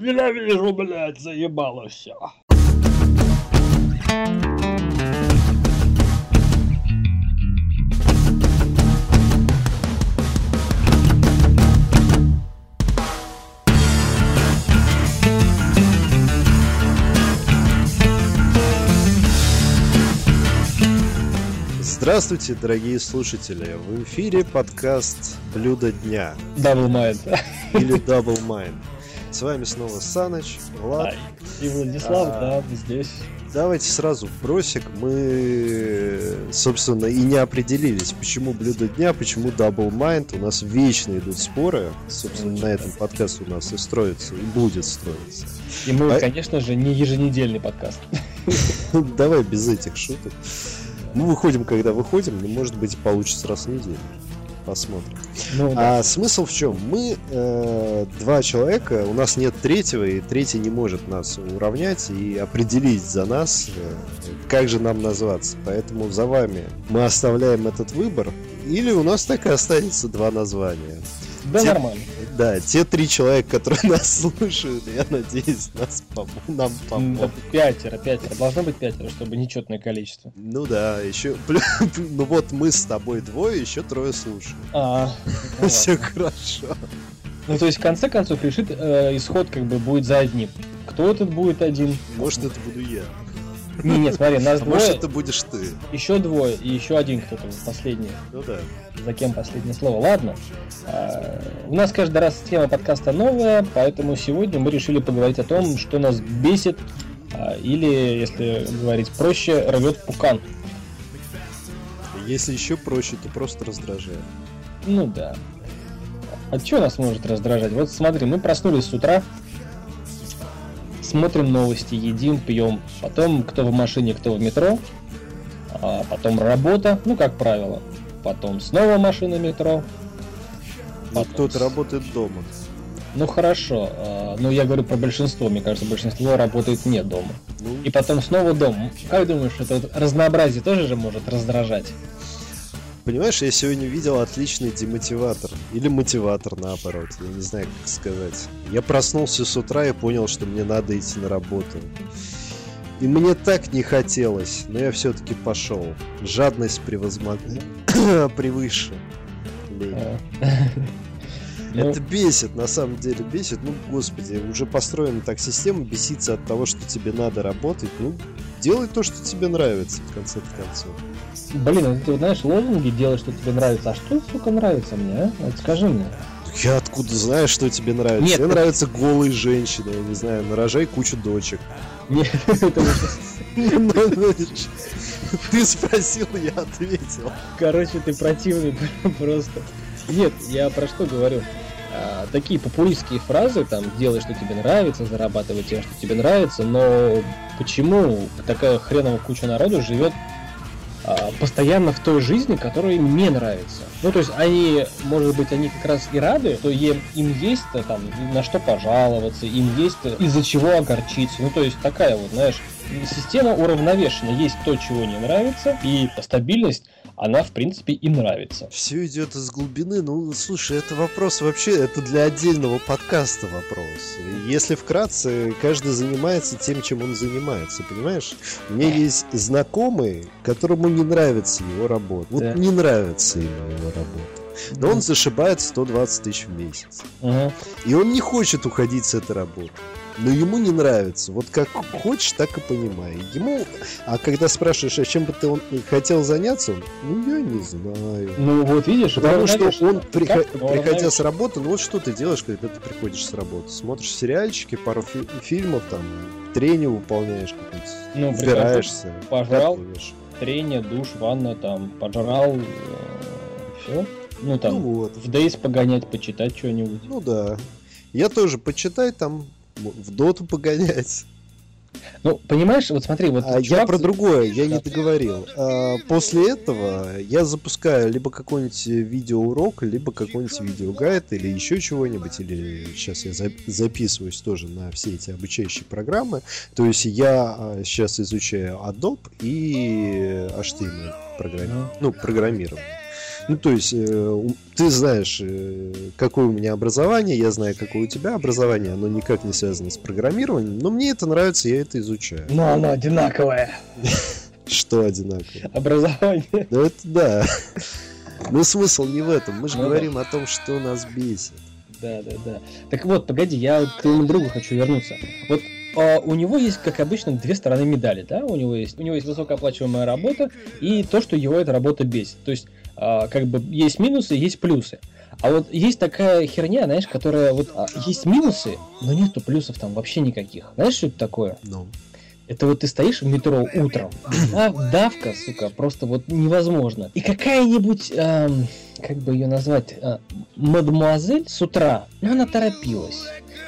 ненавижу, блядь, заебало все. Здравствуйте, дорогие слушатели! В эфире подкаст «Блюдо дня» Double Mind. или Double Mind. С вами снова Саныч, Влад. И Владислав, А. да, здесь. Давайте сразу бросик. Мы, собственно, и не определились, почему блюдо дня, почему Double Mind. У нас вечно идут споры. Собственно, на этом подкаст у нас и строится, и будет строиться. И мы, А- конечно же, не еженедельный подкаст. Давай без этих шуток. Мы выходим, когда выходим, но, может быть, получится раз в неделю. Посмотрим. Ну, да. А смысл в чем? Мы э, два человека, у нас нет третьего, и третий не может нас уравнять и определить за нас, э, как же нам назваться. Поэтому за вами мы оставляем этот выбор, или у нас так и останется два названия. да те- нормально. Да, те три человека, которые нас слушают, я надеюсь, нас пом- нам помогут. да, Пятеро, пятеро. Должно быть пятеро, чтобы нечетное количество. Ну да, еще... Ну вот мы с тобой двое, еще трое слушают. А, ну Все хорошо. Ну, то есть, в конце концов, решит э, исход как бы будет за одним. Кто этот будет один? Может, это буду я. Не, нет, смотри, нас А может, двое, это будешь ты. еще двое и еще один кто-то последний. Ну да. За кем последнее слово? Ладно. А, У нас каждый раз тема подкаста новая, поэтому сегодня мы решили поговорить о том, что нас бесит, а, или, если говорить проще, рвет пукан. Если еще проще, то просто раздражает. Ну да. А что нас может раздражать? Вот смотри, мы проснулись с утра, смотрим новости, едим, пьем. Потом кто в машине, кто в метро. А потом работа, ну как правило. Потом снова машина, метро. Но Потом кто-то работает дома. Ну хорошо, а, ну я говорю про большинство, мне кажется, большинство работает не дома. Ну, И потом снова дом. Как думаешь, это разнообразие тоже же может раздражать? Понимаешь, я сегодня видел отличный демотиватор. Или мотиватор, наоборот. Я не знаю, как сказать. Я проснулся с утра и понял, что мне надо идти на работу. И мне так не хотелось, но я все-таки пошел. Жадность превозмог... превыше. лень. Ну, Это бесит, на самом деле бесит. Ну, господи, уже построена так система, беситься от того, что тебе надо работать. Ну, делай то, что тебе нравится, в конце концов. Блин, а ты знаешь, лозунги делай, что тебе нравится. А что, сука, нравится мне, а? Вот скажи мне. Я откуда знаю, что тебе нравится? Нет, Мне ты- нравятся голые женщины, я не знаю, нарожай кучу дочек. Нет, это Ну, ну, Ты спросил, я ответил. короче, ты противный просто. Нет, я про что говорю? А, такие популистские фразы, там, делай, что тебе нравится, зарабатывай тем, что тебе нравится, но почему такая хреновая куча народу живет а, постоянно в той жизни, которая им не нравится. Ну, то есть они, может быть, они как раз и рады, что им, им есть э, там на что пожаловаться, им есть э, из-за чего огорчиться. Ну, то есть такая вот, знаешь, система уравновешена. Есть то, чего не нравится, и стабильность, она, в принципе, им нравится. Все идет из глубины. Ну, слушай, это вопрос вообще, это для отдельного подкаста вопрос. Если вкратце, каждый занимается тем, чем он занимается, понимаешь? У меня есть знакомый, которому не нравится его работа. Вот Да. не нравится ему его работа. Но он зашибает 120 тысяч в месяц. Мгм. И он не хочет уходить с этой работы. Но ему не нравится. Вот как хочешь, так и понимай. Ему... А когда спрашиваешь, а чем бы ты он хотел заняться, он, ну, я не знаю. Ну, вот видишь, Потому что он, Как приходя уравновешенно? с работы, ну вот что ты делаешь, когда ты приходишь с работы? Смотришь сериальчики, пару фи- фильмов, там, тренинг выполняешь, Ну, убираешься, пожрал. трение, душ, ванна, там, пожрал, все. Ну, там, Ну вот, в Дейс погонять, почитать что-нибудь. ну да. Я тоже почитай там, в доту погонять. Ну, понимаешь, вот смотри, вот... А я чувак- про другое, я не договорил. А, после этого я запускаю либо какой-нибудь видеоурок, либо какой-нибудь видеогайд, или еще чего-нибудь, или сейчас я за- записываюсь тоже на все эти обучающие программы. То есть я сейчас изучаю Adobe и HTML Мгм. ну, программирование. Ну, то есть, э, ты знаешь, э, какое у меня образование, я знаю, какое у тебя образование, оно никак не связано с программированием, но мне это нравится, я это изучаю. Но оно одинаковое. Что одинаковое? Образование. Ну, это да. Но смысл не в этом, мы же ну, говорим о том, что нас бесит. Да, да, да. Так вот, погоди, я к твоему другу хочу вернуться. Вот а, у него есть, как обычно, две стороны медали, да? У него есть, у него есть высокооплачиваемая работа и то, что его эта работа бесит. То есть, как бы есть минусы, есть плюсы. А вот есть такая херня, знаешь, которая вот а, есть минусы, но нету плюсов там вообще никаких. Знаешь, что это такое? Ну. Это вот ты стоишь в метро утром, а давка, сука, просто вот невозможно. И какая-нибудь, эм, как бы ее назвать, э, мадемуазель с утра, ну она торопилась.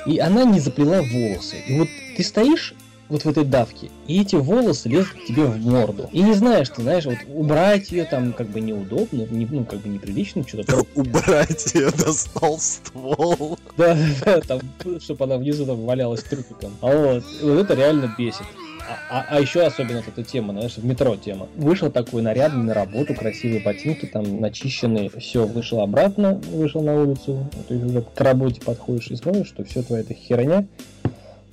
И она не заплела волосы. И вот ты стоишь вот в этой давке, и эти волосы лезут к тебе в морду. И не знаешь, ты знаешь, вот убрать ее там как бы неудобно, не, ну как бы неприлично, что-то. Убрать ее достал ствол. Да, да, там, чтобы она внизу там валялась трупиком. А вот, вот это реально бесит. А, а, а еще особенно эта тема, знаешь, в метро тема. Вышел такой нарядный на работу, красивые ботинки, там начищенные, все, вышел обратно, вышел на улицу, то есть уже к работе подходишь и смотришь, что все твоя эта херня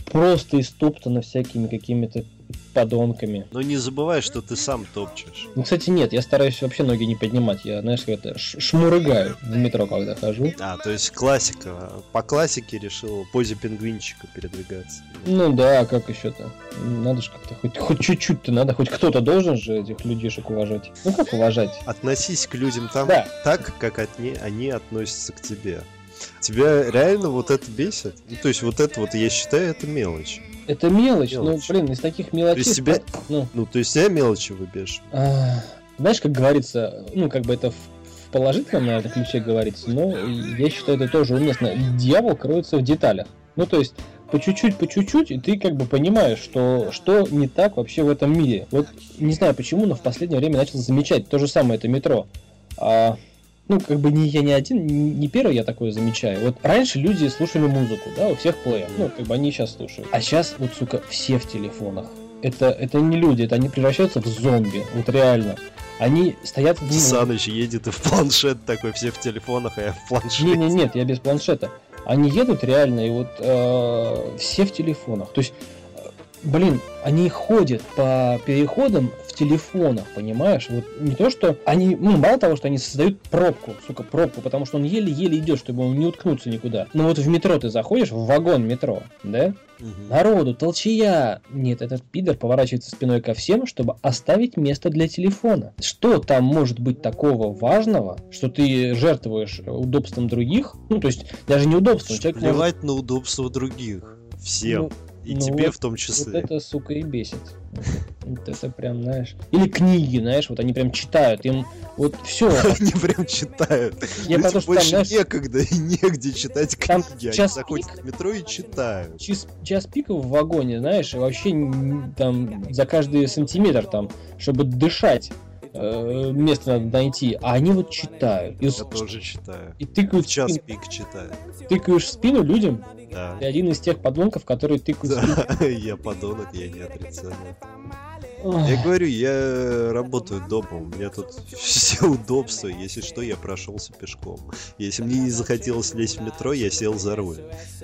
просто истоптана всякими какими-то подонками. Но не забывай, что ты сам топчешь. Ну, кстати, нет, я стараюсь вообще ноги не поднимать. Я, знаешь, как это, шмурыгаю в метро, когда хожу. А, то есть классика. По классике решил позе пингвинчика передвигаться. Ну да, как еще-то? Надо же как-то, хоть, хоть чуть-чуть-то надо, хоть кто-то должен же этих людишек уважать. Ну как уважать? Относись к людям там да. так, как от не, они относятся к тебе. Тебя реально вот это бесит? Ну, то есть вот это вот, я считаю, это мелочь. Это мелочь, ну, мелочь. ну, блин, из таких мелочей... То есть тебя... ну, ну, то есть тебя мелочи выбежь. А, знаешь, как говорится, ну, как бы это в, в положительном, наверное, ключе говорится, но я считаю, это тоже уместно. Дьявол кроется в деталях. Ну, то есть, по чуть-чуть, по чуть-чуть, и ты как бы понимаешь, что, что не так вообще в этом мире. Вот не знаю почему, но в последнее время начал замечать то же самое это метро. А, ну, как бы не я не один, не первый я такое замечаю. Вот раньше люди слушали музыку, да, у всех плеер, ну, как бы они сейчас слушают. А сейчас, вот, сука, все в телефонах. Это, это не люди, это они превращаются в зомби, вот реально. Они стоят... в Саныч едет и в планшет такой, все в телефонах, а я в планшете. Не, не, нет, я без планшета. Они едут реально, и вот э, все в телефонах. То есть блин, они ходят по переходам в телефонах, понимаешь? Вот не то, что они, ну, мало того, что они создают пробку, сука, пробку, потому что он еле-еле идет, чтобы он не уткнуться никуда. Но вот в метро ты заходишь, в вагон метро, да? Угу. Народу, толчая. Нет, этот пидор поворачивается спиной ко всем, чтобы оставить место для телефона. Что там может быть такого важного, что ты жертвуешь удобством других? Ну, то есть, даже не удобством. Человек Плевать может... на удобство других. Всем. Ну, и ну тебе вот, в том числе. Вот это, сука, и бесит. Вот это прям, знаешь. Или книги, знаешь, вот они прям читают. Им вот все. Они прям читают. Я потому что больше там, знаешь, некогда и негде читать книги. Там час они заходят пик, в метро и читают. Час, час пиков в вагоне, знаешь, вообще там за каждый сантиметр там, чтобы дышать э, место надо найти, а они вот читают. И, Я тоже читаю. И тыкают час спину, пик читаю. Тыкаешь в спину людям. Да. Ты один из тех подонков, которые тыкают да. в спину. Я подонок, я не отрицаю. Я говорю, я работаю дома, у меня тут все удобства, если что, я прошелся пешком. Если мне не захотелось лезть в метро, я сел за руль.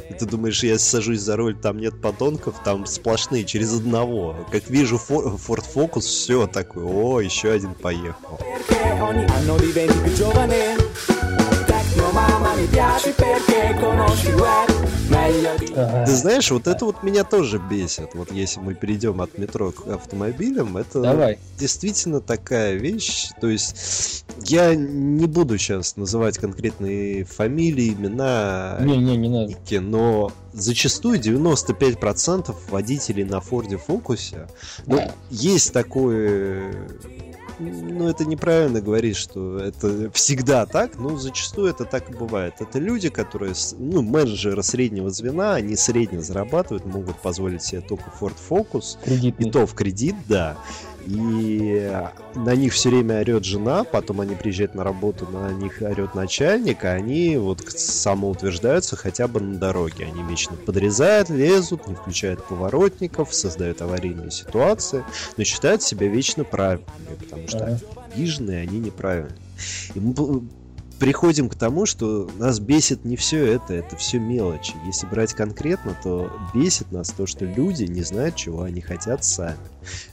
И ты думаешь, я сажусь за руль, там нет подонков, там сплошные, через одного. Как вижу Ford Focus, все такое, о, еще один поехал. Ты знаешь, вот это вот меня тоже бесит. Вот если мы перейдем от метро к автомобилям, это Давай. действительно такая вещь. То есть я не буду сейчас называть конкретные фамилии, имена, не, не, не надо. но зачастую 95% водителей на Форде Фокусе, ну, есть такое ну, это неправильно говорить, что это всегда так, но зачастую это так и бывает. Это люди, которые, ну, менеджеры среднего звена, они средне зарабатывают, могут позволить себе только Ford Focus. Кредитный. И то в кредит, да и на них все время орет жена, потом они приезжают на работу, на них орет начальник, а они вот самоутверждаются хотя бы на дороге. Они вечно подрезают, лезут, не включают поворотников, создают аварийные ситуации, но считают себя вечно правильными, потому что обиженные они неправильные. И мы приходим к тому, что нас бесит не все это, это все мелочи. Если брать конкретно, то бесит нас то, что люди не знают, чего они хотят сами.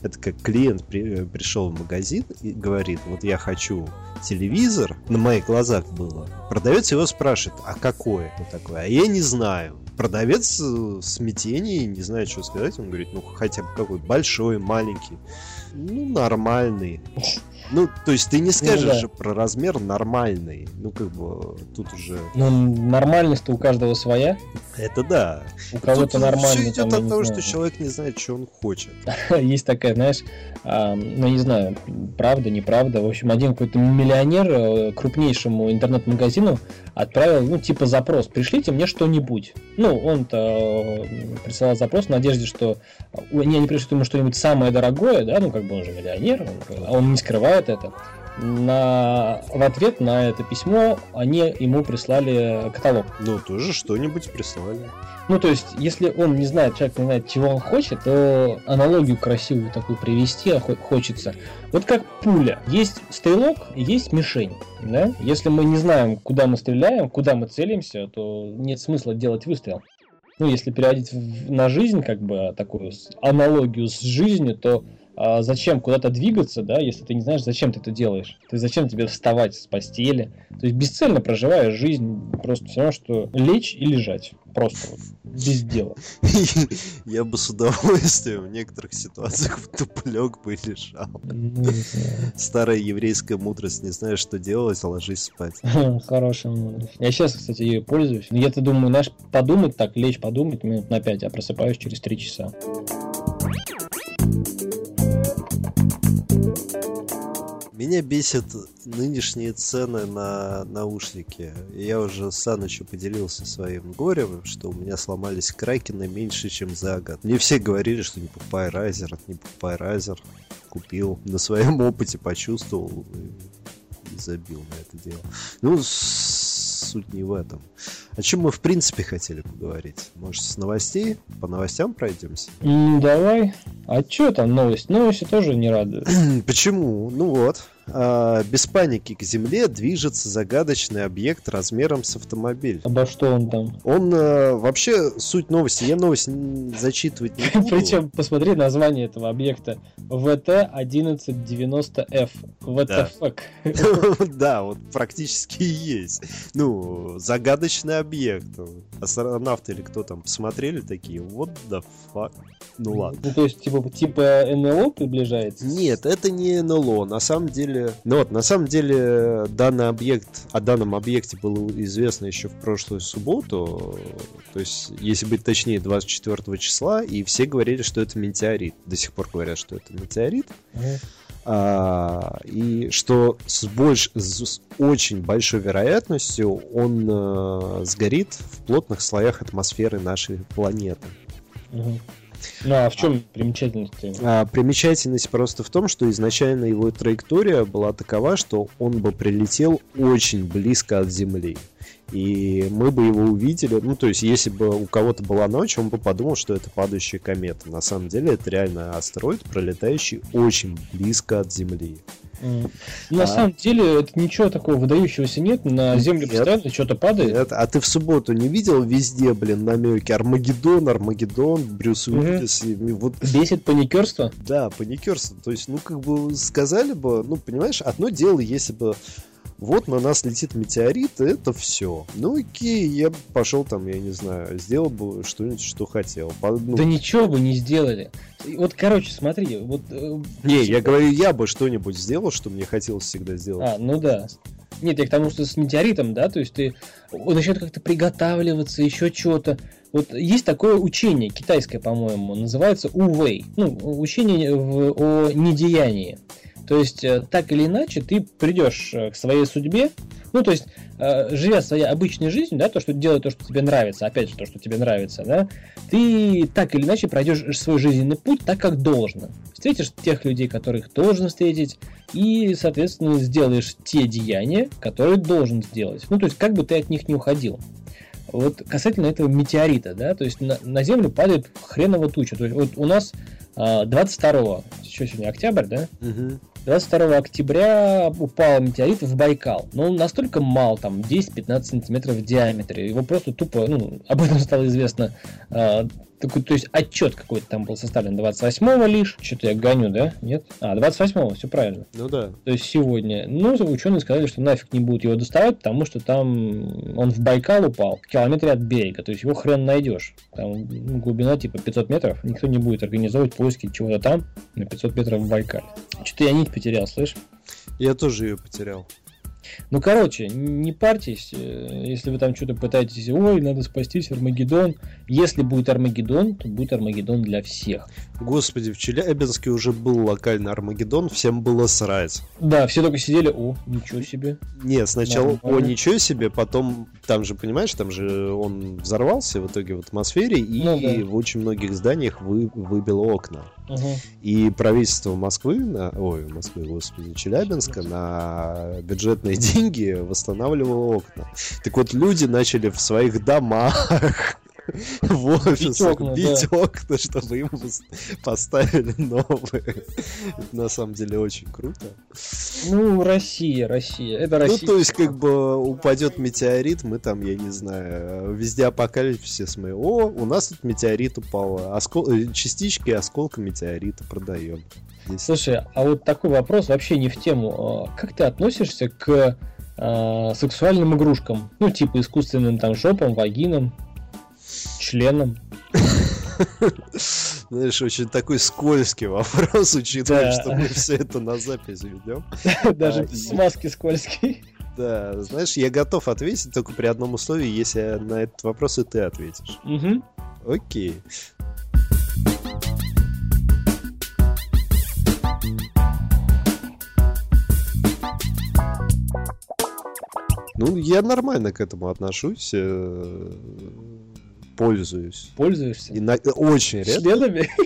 Это как клиент при, пришел в магазин и говорит, вот я хочу телевизор, на моих глазах было. Продавец его спрашивает, а какой это такой? А я не знаю. Продавец в смятении, не знает, что сказать. Он говорит, ну хотя бы какой, большой, маленький. Ну, нормальный. Ну, то есть ты не скажешь ну, да. же про размер нормальный. Ну, как бы тут уже. Ну, нормальность-то у каждого своя. Это да. У кого-то нормально. Все идет от того, что человек не знает, что он хочет. Есть такая, знаешь, а, ну не знаю, правда, неправда. В общем, один какой-то миллионер э, крупнейшему интернет-магазину отправил, ну, типа запрос, пришлите мне что-нибудь. Ну, он-то э, присылал запрос в надежде, что не, они пришлют ему что-нибудь самое дорогое, да, ну, как бы он же миллионер, он, а он не скрывает это. На, в ответ на это письмо они ему прислали каталог. Ну, тоже что-нибудь прислали. Ну, то есть, если он не знает, человек не знает, чего он хочет, то аналогию красивую такую привести хочется. Вот как пуля. Есть стрелок, есть мишень. Да? Если мы не знаем, куда мы стреляем, куда мы целимся, то нет смысла делать выстрел. Ну, если переводить на жизнь, как бы такую аналогию с жизнью, то а зачем куда-то двигаться, да, если ты не знаешь, зачем ты это делаешь. То есть зачем тебе вставать с постели. То есть бесцельно проживая жизнь, просто все равно, что лечь и лежать. Просто вот, без дела. Я бы с удовольствием в некоторых ситуациях в туплек бы лежал. Ну, Старая еврейская мудрость, не знаешь, что делать, ложись спать. Хорошая мудрость. Я сейчас, кстати, ее пользуюсь. Я-то думаю, знаешь, подумать так, лечь, подумать минут на пять, а просыпаюсь через три часа. Меня бесят нынешние цены на наушники. Я уже с Санычем поделился своим горем, что у меня сломались кракены меньше, чем за год. Мне все говорили, что не покупай Райзер, не покупай Райзер. Купил, на своем опыте почувствовал и забил на это дело. Ну, суть не в этом. О чем мы в принципе хотели поговорить? Может, с новостей? По новостям пройдемся? Mm, давай. А что там новость? Новости тоже не радуют. Почему? Ну вот. А, без паники к Земле движется загадочный объект размером с автомобиль. Обо что он там? Он а, вообще суть новости. Я новость зачитывать не буду. Причем посмотри название этого объекта. ВТ-1190F. WTF. Да, вот практически есть. Ну, загадочный объект. Астронавты или кто там посмотрели такие, вот the fuck. Ну ладно. Ну, то есть, типа, типа НЛО приближается? Нет, это не НЛО. На самом деле... Ну вот, на самом деле, данный объект, о данном объекте было известно еще в прошлую субботу. То есть, если быть точнее, 24 числа, и все говорили, что это метеорит. До сих пор говорят, что это метеорит. Mm-hmm. А, и что с, больш, с очень большой вероятностью он а, сгорит в плотных слоях атмосферы нашей планеты. Угу. Ну а в чем примечательность? А, примечательность просто в том, что изначально его траектория была такова, что он бы прилетел очень близко от Земли. И мы бы его увидели, ну то есть если бы у кого-то была ночь, он бы подумал, что это падающая комета. На самом деле это реально астероид, пролетающий очень близко от Земли. Mm. На а... самом деле, это ничего такого выдающегося нет. На Землю нет, постоянно что-то падает. Нет. А ты в субботу не видел везде, блин, намеки? Армагеддон, Армагеддон, Брюс Уиллис. Mm-hmm. Вот... Бесит паникерство? Да, паникерство. То есть, ну, как бы сказали бы, ну, понимаешь, одно дело, если бы вот на нас летит метеорит, и это все. Ну окей, я пошел там, я не знаю, сделал бы что-нибудь, что хотел. Ну... Да ничего бы не сделали. Вот, короче, смотри, вот... Э, не, я говорю, я бы что-нибудь сделал, что мне хотелось всегда сделать. А, ну да. Нет, я к тому, что с метеоритом, да, то есть ты начнет как-то приготавливаться, еще что-то. Вот есть такое учение, китайское, по-моему, называется Увей. Ну, учение в, о недеянии. То есть, э, так или иначе, ты придешь э, к своей судьбе, ну, то есть, э, живя своей обычной жизнью, да, то, что делай то, что тебе нравится, опять же, то, что тебе нравится, да, ты так или иначе пройдешь свой жизненный путь так, как должно. Встретишь тех людей, которых должен встретить, и, соответственно, сделаешь те деяния, которые должен сделать. Ну, то есть, как бы ты от них не уходил. Вот касательно этого метеорита, да, то есть на, на Землю падает хреново туча. То есть вот у нас 22 что сегодня октябрь, да? Угу. 22 октября упал метеорит в Байкал. Но он настолько мал, там 10-15 сантиметров в диаметре. Его просто тупо, ну, об этом стало известно э, такой, то есть отчет какой-то там был составлен 28-го лишь. Что-то я гоню, да? Нет? А, 28-го, все правильно. Ну да. То есть сегодня. Ну, ученые сказали, что нафиг не будут его доставать, потому что там он в Байкал упал, в километре от берега. То есть его хрен найдешь. Там ну, глубина типа 500 метров. Никто не будет организовывать поиски чего-то там на 500 метров в Байкале. Что-то я нить потерял, слышь? Я тоже ее потерял. Ну, короче, не парьтесь, э, если вы там что-то пытаетесь, ой, надо спастись, Армагеддон. Если будет Армагеддон, то будет Армагеддон для всех. Господи, в Челябинске уже был локальный Армагеддон, всем было срать. Да, все только сидели, о, ничего себе. Нет, сначала, Нормально. о, ничего себе, потом, там же, понимаешь, там же он взорвался в итоге в атмосфере, и ну, да. в очень многих зданиях вы, выбило окна. Угу. И правительство Москвы, на, ой, Москвы, господи, Челябинска на бюджетные деньги восстанавливало окна. Так вот, люди начали в своих домах в офисах бить окна, чтобы им поставили новые. Это на самом деле очень круто. Ну, Россия, Россия. Это ну, Россия. Ну, то есть, как бы упадет метеорит, мы там, я не знаю, везде апокалипсис мы. О, у нас тут метеорит упал. Оскол... Э, частички осколка метеорита продаем. Здесь. Слушай, а вот такой вопрос вообще не в тему. А как ты относишься к э, сексуальным игрушкам? Ну, типа искусственным там жопам, вагинам? Членом. Знаешь, очень такой скользкий вопрос, учитывая, что мы все это на запись ведем. Даже а, смазки скользкие. Да, знаешь, я готов ответить только при одном условии, если на этот вопрос и ты ответишь. Угу. Окей. Ну, я нормально к этому отношусь. Э, пользуюсь. Пользуешься? И на... Очень редко. Членами?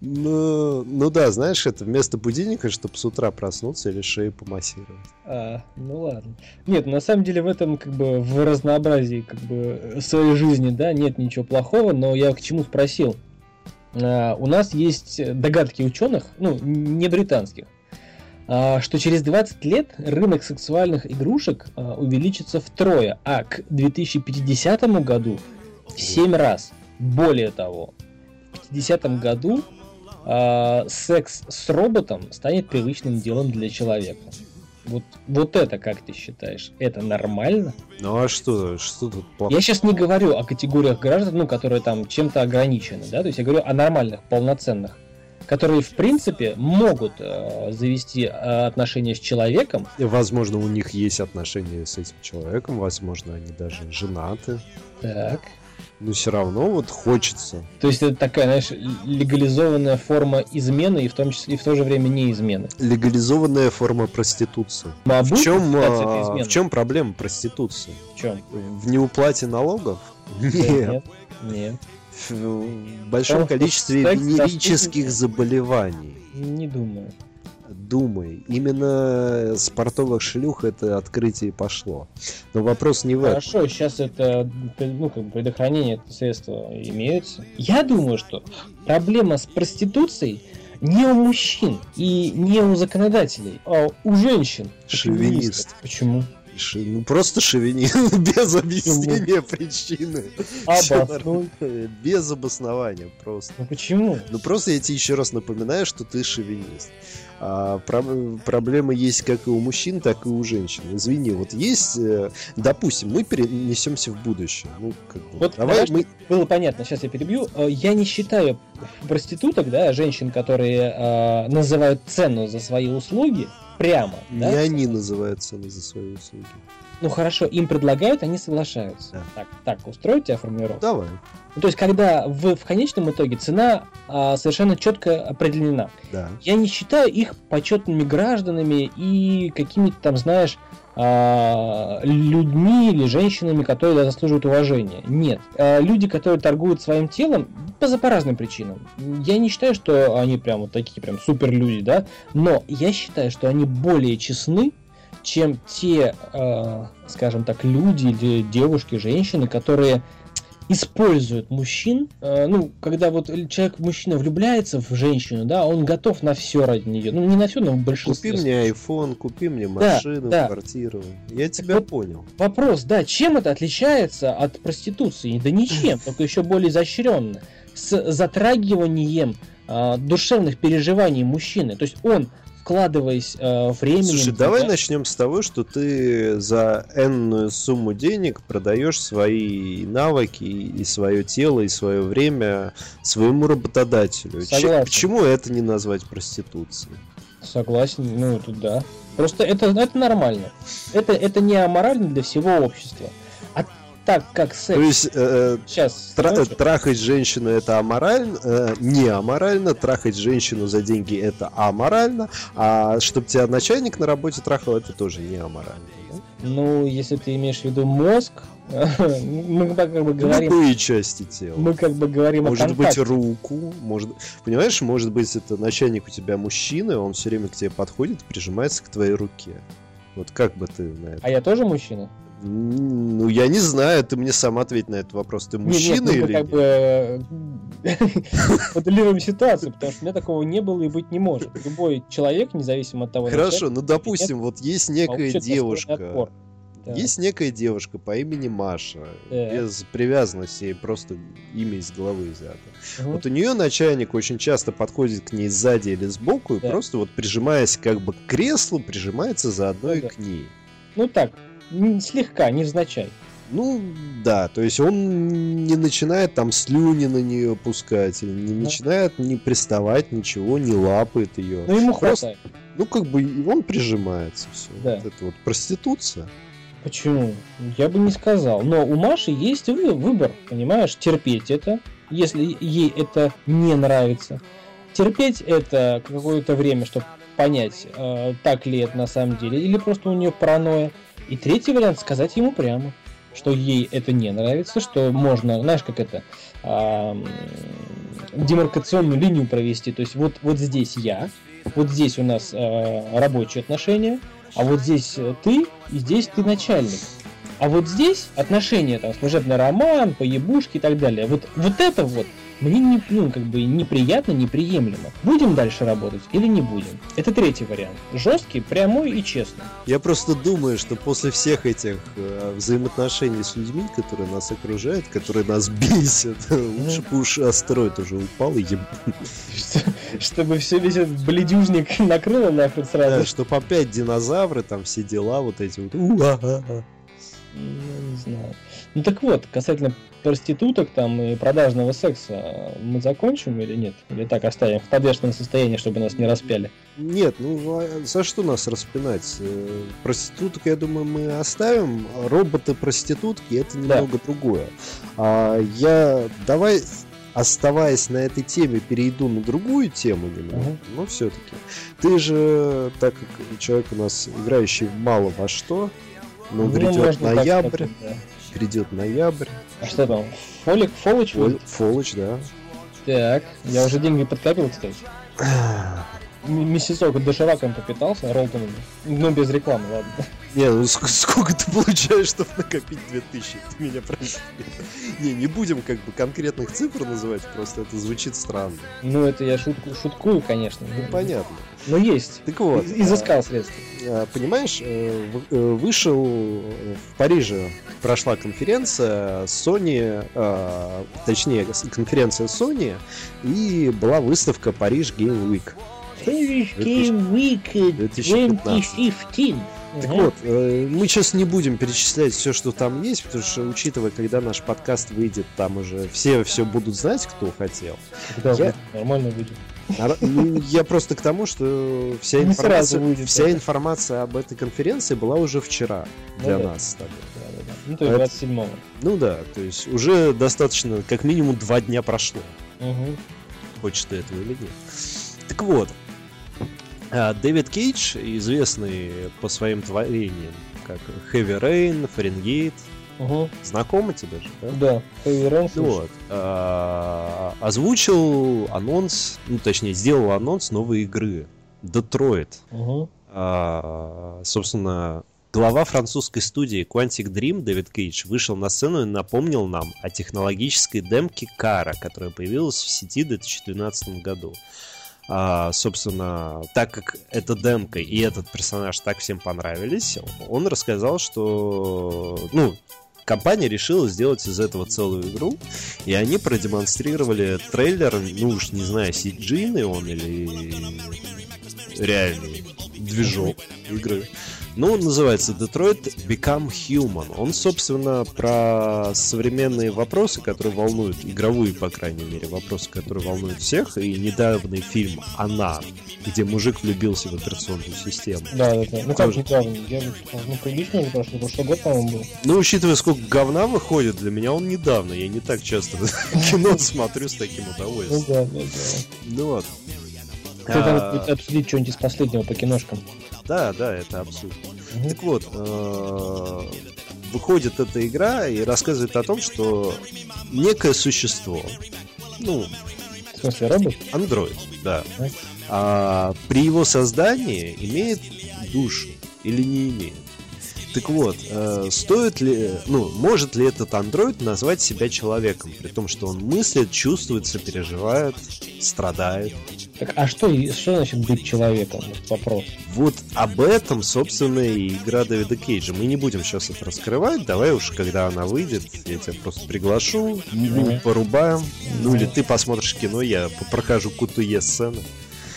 Ну, ну да, знаешь, это вместо будильника, чтобы с утра проснуться или шею помассировать. А, ну ладно. Нет, на самом деле в этом как бы в разнообразии как бы своей жизни, да, нет ничего плохого, но я к чему спросил. А, у нас есть догадки ученых, ну, не британских, что через 20 лет рынок сексуальных игрушек а, увеличится втрое, а к 2050 году в 7 раз. Более того, в 50 году э, секс с роботом станет привычным делом для человека. Вот, вот это как ты считаешь? Это нормально? Ну а что? Что тут плохо? Я сейчас не говорю о категориях граждан, ну, которые там чем-то ограничены, да, то есть я говорю о нормальных, полноценных которые, в принципе, могут э, завести э, отношения с человеком. И, возможно, у них есть отношения с этим человеком, возможно, они даже женаты. Так. Но все равно вот хочется. То есть это такая, знаешь, легализованная форма измены и в том числе и в то же время не измены. Легализованная форма проституции. А в чем, а, в чем проблема проституции? В чем? В неуплате налогов? Нет. Нет. Нет в большом количестве венерических заболеваний. Не думаю. Думай. Именно спортовых шлюх это открытие пошло. Но вопрос не в этом. Хорошо, сейчас это ну, как бы предохранение это средства имеются. Я думаю, что проблема с проституцией не у мужчин и не у законодателей, а у женщин. Шовинист. Почему? Ну, просто шовинизм без объяснения причины. Обоснуй. Без обоснования просто. Ну почему? Ну просто я тебе еще раз напоминаю, что ты шовинист. А, про проблемы есть как и у мужчин, так и у женщин. Извини, вот есть, э, допустим, мы перенесемся в будущее. Ну, как бы, вот давай мы... было понятно, сейчас я перебью. Э, я не считаю проституток, да, женщин, которые э, называют цену за свои услуги, прямо. Не да? они называют цены за свои услуги. Ну хорошо, им предлагают, они соглашаются. Да. Так, так, устроить тебя формулировку? Давай. Ну, то есть, когда в, в конечном итоге цена а, совершенно четко определена. Да. Я не считаю их почетными гражданами и какими-то там, знаешь, а, людьми или женщинами, которые заслуживают уважения. Нет. А, люди, которые торгуют своим телом, по, по разным причинам. Я не считаю, что они прям вот такие прям супер люди, да, но я считаю, что они более честны, чем те, э, скажем так, люди или девушки, женщины, которые используют мужчин, э, ну, когда вот человек, мужчина влюбляется в женщину, да, он готов на все ради нее, ну, не на все, но в большинстве. Купи мне iPhone, купи мне машину, да, да. квартиру. Я тебя вот понял. Вопрос, да, чем это отличается от проституции? Да ничем, только еще более изощренно. С затрагиванием э, душевных переживаний мужчины. То есть он вкладываясь э, временем. Слушай, давай начнем с того, что ты за энную сумму денег продаешь свои навыки и свое тело, и свое время своему работодателю. Согласен. Почему это не назвать проституцией? Согласен, ну тут да. Просто это, это нормально. Это, это не аморально для всего общества так как секс. То есть э, Сейчас, тра- трахать женщину это аморально, э, не аморально, трахать женщину за деньги это аморально, а чтобы тебя начальник на работе трахал, это тоже не аморально. Да? Ну, если ты имеешь в виду мозг, мы как бы говорим... Любые части тела. Мы как бы говорим может о быть руку, может... Понимаешь, может быть это начальник у тебя мужчина, он все время к тебе подходит, прижимается к твоей руке. Вот как бы ты на это... А я тоже мужчина? Ну, я не знаю, ты мне сам ответь на этот вопрос. Ты мужчина нет, нет, или как бы моделируем ситуацию, потому что у меня такого не было и быть не может. Любой человек, независимо от того... Хорошо, ну допустим, вот есть некая девушка, Есть некая девушка по имени Маша, без привязанности, просто имя из головы взято. Вот у нее начальник очень часто подходит к ней сзади или сбоку и просто вот прижимаясь как бы к креслу, прижимается заодно и к ней. Ну так, слегка, невзначай. Ну, да, то есть он не начинает там слюни на нее пускать, или не да. начинает не приставать, ничего, не лапает ее. Ну, ему Просто, хватает. Ну, как бы, и он прижимается, все. Да. Вот это вот проституция. Почему? Я бы не сказал. Но у Маши есть выбор, понимаешь, терпеть это, если ей это не нравится. Терпеть это какое-то время, чтобы понять, э, так ли это на самом деле, или просто у нее паранойя. И третий вариант сказать ему прямо, что ей это не нравится, что можно, знаешь, как это, э, демаркационную линию провести. То есть вот, вот здесь я, вот здесь у нас э, рабочие отношения, а вот здесь ты, и здесь ты начальник. А вот здесь отношения, там, служебный роман, поебушки и так далее. Вот, вот это вот мне не, ну, как бы неприятно, неприемлемо. Будем дальше работать или не будем? Это третий вариант. Жесткий, прямой и честный. Я просто думаю, что после всех этих э, взаимоотношений с людьми, которые нас окружают, которые нас бесят, лучше бы уж астероид уже упал и еб... Чтобы все весь этот бледюжник накрыло нахуй сразу. Да, чтобы опять динозавры, там все дела вот эти вот. Я не знаю. Ну так вот, касательно проституток там и продажного секса мы закончим или нет? Или так оставим в подвешенном состоянии, чтобы нас не распяли? Нет, ну а за что нас распинать? Э, проституток, я думаю, мы оставим. Роботы-проститутки это немного да. другое. А, я давай оставаясь на этой теме, перейду на другую тему немного, uh-huh. но все-таки. Ты же, так как человек у нас играющий мало во что, ну, ну грядет ноябрь, сказать, да. Грядет ноябрь, а что там? Фолик, Фолыч? Фол, Фолыч, да. Так, я уже деньги подкопил, кстати. Месяцок дошираком попитался, Ролтоном. Ну, без рекламы, ладно. Не, ну сколько ты получаешь, чтобы накопить 2000? Ты меня прости. Не, не будем как бы конкретных цифр называть, просто это звучит странно. Ну, это я шутку, шуткую, конечно. Ну, понятно. Но есть. Так вот. Изыскал средства. А, понимаешь, э, э, вышел в Париже, прошла конференция Sony, а, точнее, конференция Sony, и была выставка Париж Game Week. Париж Game Week 2015. Так вот, э, мы сейчас не будем перечислять все, что там есть, потому что, учитывая, когда наш подкаст выйдет, там уже все все будут знать, кто хотел. Да, я... нормально выйдет. Ну, я просто к тому, что вся информация, выйдет, вся да. информация об этой конференции была уже вчера ну, для да. нас. Да, да, да. Ну, то есть 27-го. Ну да, то есть уже достаточно, как минимум два дня прошло. Угу. Хочешь ты этого или нет. Так вот, Дэвид Кейдж, известный по своим творениям, как Heavy Rain, Фаренгейт, Угу. Знакомо тебе же, да? Да, Heavy Rain. Вот. А, озвучил анонс, ну точнее, сделал анонс новой игры. Детройт. Угу. А, собственно, Глава французской студии Quantic Dream Дэвид Кейдж вышел на сцену и напомнил нам о технологической демке Кара, которая появилась в сети в 2012 году. А, собственно, так как эта демка и этот персонаж так всем понравились, он рассказал, что, ну, компания решила сделать из этого целую игру, и они продемонстрировали трейлер, ну уж не знаю, cg он или реальный движок игры. Ну, он называется Detroit Become Human. Он, собственно, про современные вопросы, которые волнуют, игровые, по крайней мере, вопросы, которые волнуют всех. И недавний фильм «Она», где мужик влюбился в операционную систему. Да, да, да. Ну как недавно? Я, ну, прилично уже прошлый, прошлый год, по-моему, был. Ну, учитывая, сколько говна выходит, для меня он недавно. Я не так часто кино смотрю с таким удовольствием. Ну да, да, да. Ну вот. Кто-то а... обсудить что-нибудь из последнего по киношкам. Да, да, это абсурд. mm Так вот, э, выходит эта игра и рассказывает о том, что некое существо, ну, в смысле, робот? Андроид, да. А, при его создании имеет душу или не имеет. Так вот, э, стоит ли, ну, может ли этот андроид назвать себя человеком, при том, что он мыслит, чувствует, сопереживает, страдает? Так, а что, что значит быть человеком? Вопрос. Вот об этом, собственно, и игра Дэвида Кейджа. Мы не будем сейчас это раскрывать. Давай уж, когда она выйдет, я тебя просто приглашу, mm-hmm. порубаем. Mm-hmm. Ну или ты посмотришь кино, я прохожу кутуе сцены.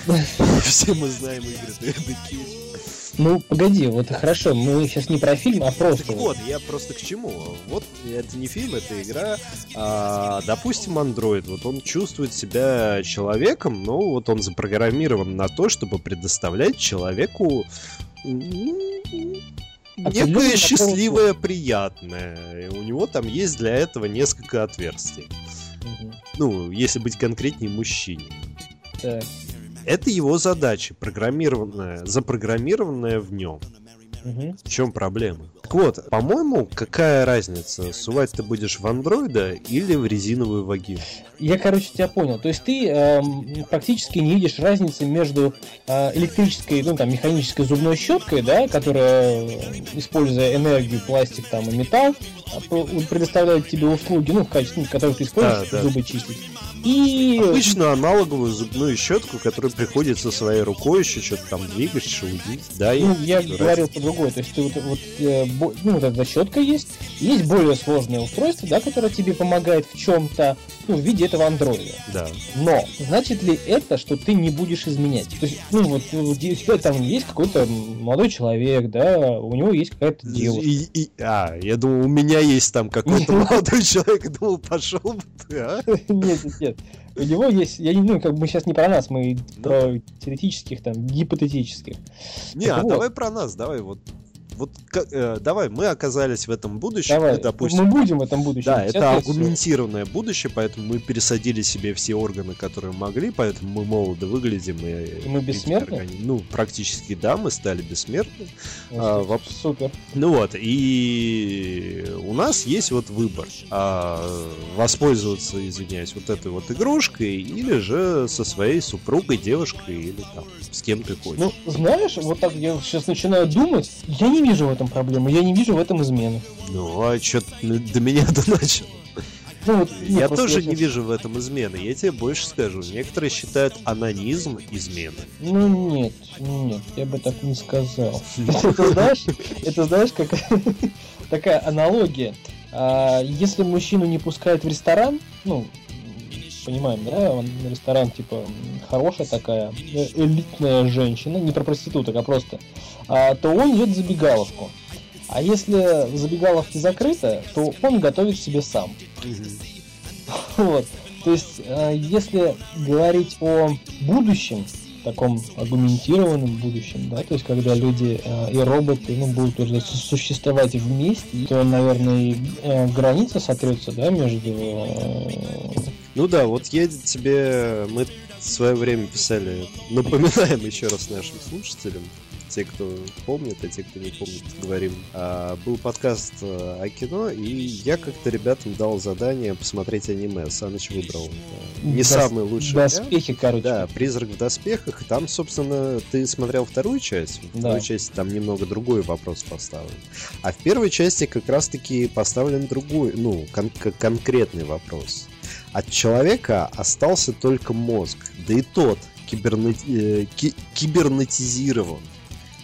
Все мы знаем игры Дэвида Кейджа. Ну, погоди, вот хорошо, мы сейчас не про фильм, а просто... Так вот, я просто к чему? Вот это не фильм, это игра. А, допустим, андроид, вот он чувствует себя человеком, но вот он запрограммирован на то, чтобы предоставлять человеку некое счастливое, приятное. И у него там есть для этого несколько отверстий. Угу. Ну, если быть конкретнее, мужчине. Так. Это его задача, программированная, запрограммированная в нем. Угу. В чем проблема? Так вот, по-моему, какая разница, сувать ты будешь в андроида или в резиновую вагину? Я, короче, тебя понял. То есть ты э, практически не видишь разницы между э, электрической, ну там, механической зубной щеткой, да, которая, используя энергию, пластик там и металл, а, предоставляет тебе услуги, ну, в качестве, которые ты используешь, да, да. зубы чистить. И... Обычно аналоговую зубную щетку, которую приходится своей рукой еще что-то там двигать, шелудить. Да, ну, я говорил по-другому. То есть ты вот, вот, э, ну, вот эта щетка есть, есть более сложное устройство, да, которое тебе помогает в чем-то, ну, в виде этого андроида. Да. Но значит ли это, что ты не будешь изменять? То есть, ну, вот, у тебя там есть какой-то молодой человек, да, у него есть какая-то девушка. И, и, а, я думал, у меня есть там какой-то молодой человек, думал, пошел бы ты, а? Нет, нет, нет. У него есть, я не, ну, как бы сейчас не про нас, мы ну, про теоретических, там, гипотетических. Не, так а вот. давай про нас, давай вот вот э, давай, мы оказались в этом будущем. Давай, мы, допустим, мы будем в этом будущем. Да, это аргументированное все. будущее, поэтому мы пересадили себе все органы, которые могли, поэтому мы молодо выглядим. И, и мы бессмертны? Органи... Ну, практически да, мы стали бессмертны. а, воп... Супер. Ну вот, и у нас есть вот выбор. А, воспользоваться, извиняюсь, вот этой вот игрушкой или же со своей супругой, девушкой или там с кем ты хочешь. Ну, знаешь, вот так я сейчас начинаю думать, я не вижу в этом проблемы, я не вижу в этом измены. Ну, а что до меня-то начал? Ну, вот, я тоже не вижу в этом измены. Я тебе больше скажу. Некоторые считают анонизм изменой. Ну нет, нет, я бы так не сказал. Это знаешь, это знаешь, как такая аналогия. А, если мужчину не пускают в ресторан, ну, понимаем, да, он ресторан, типа, хорошая такая, э, элитная женщина, не про проституток, а просто, а, то он идет в забегаловку. А если в забегаловке закрыто, то он готовит себе сам. Вот. То есть, э, если говорить о будущем, таком аргументированном будущем, да, то есть когда люди э, и роботы ну, будут уже существовать вместе, то, наверное, и э, граница сотрется, да, между э, ну да, вот я тебе... Мы в свое время писали, напоминаем еще раз нашим слушателям, те, кто помнит, а те, кто не помнит, говорим. А, был подкаст э, о кино, и я как-то ребятам дал задание посмотреть аниме. Саныч выбрал э, не Дос- самый лучший Доспехи, короче. Да, «Призрак в доспехах». Там, собственно, ты смотрел вторую часть. В Да. второй части там немного другой вопрос поставлен. А в первой части как раз-таки поставлен другой, ну, кон- конкретный вопрос. От человека остался только мозг. Да и тот киберне- э, ки- кибернетизирован.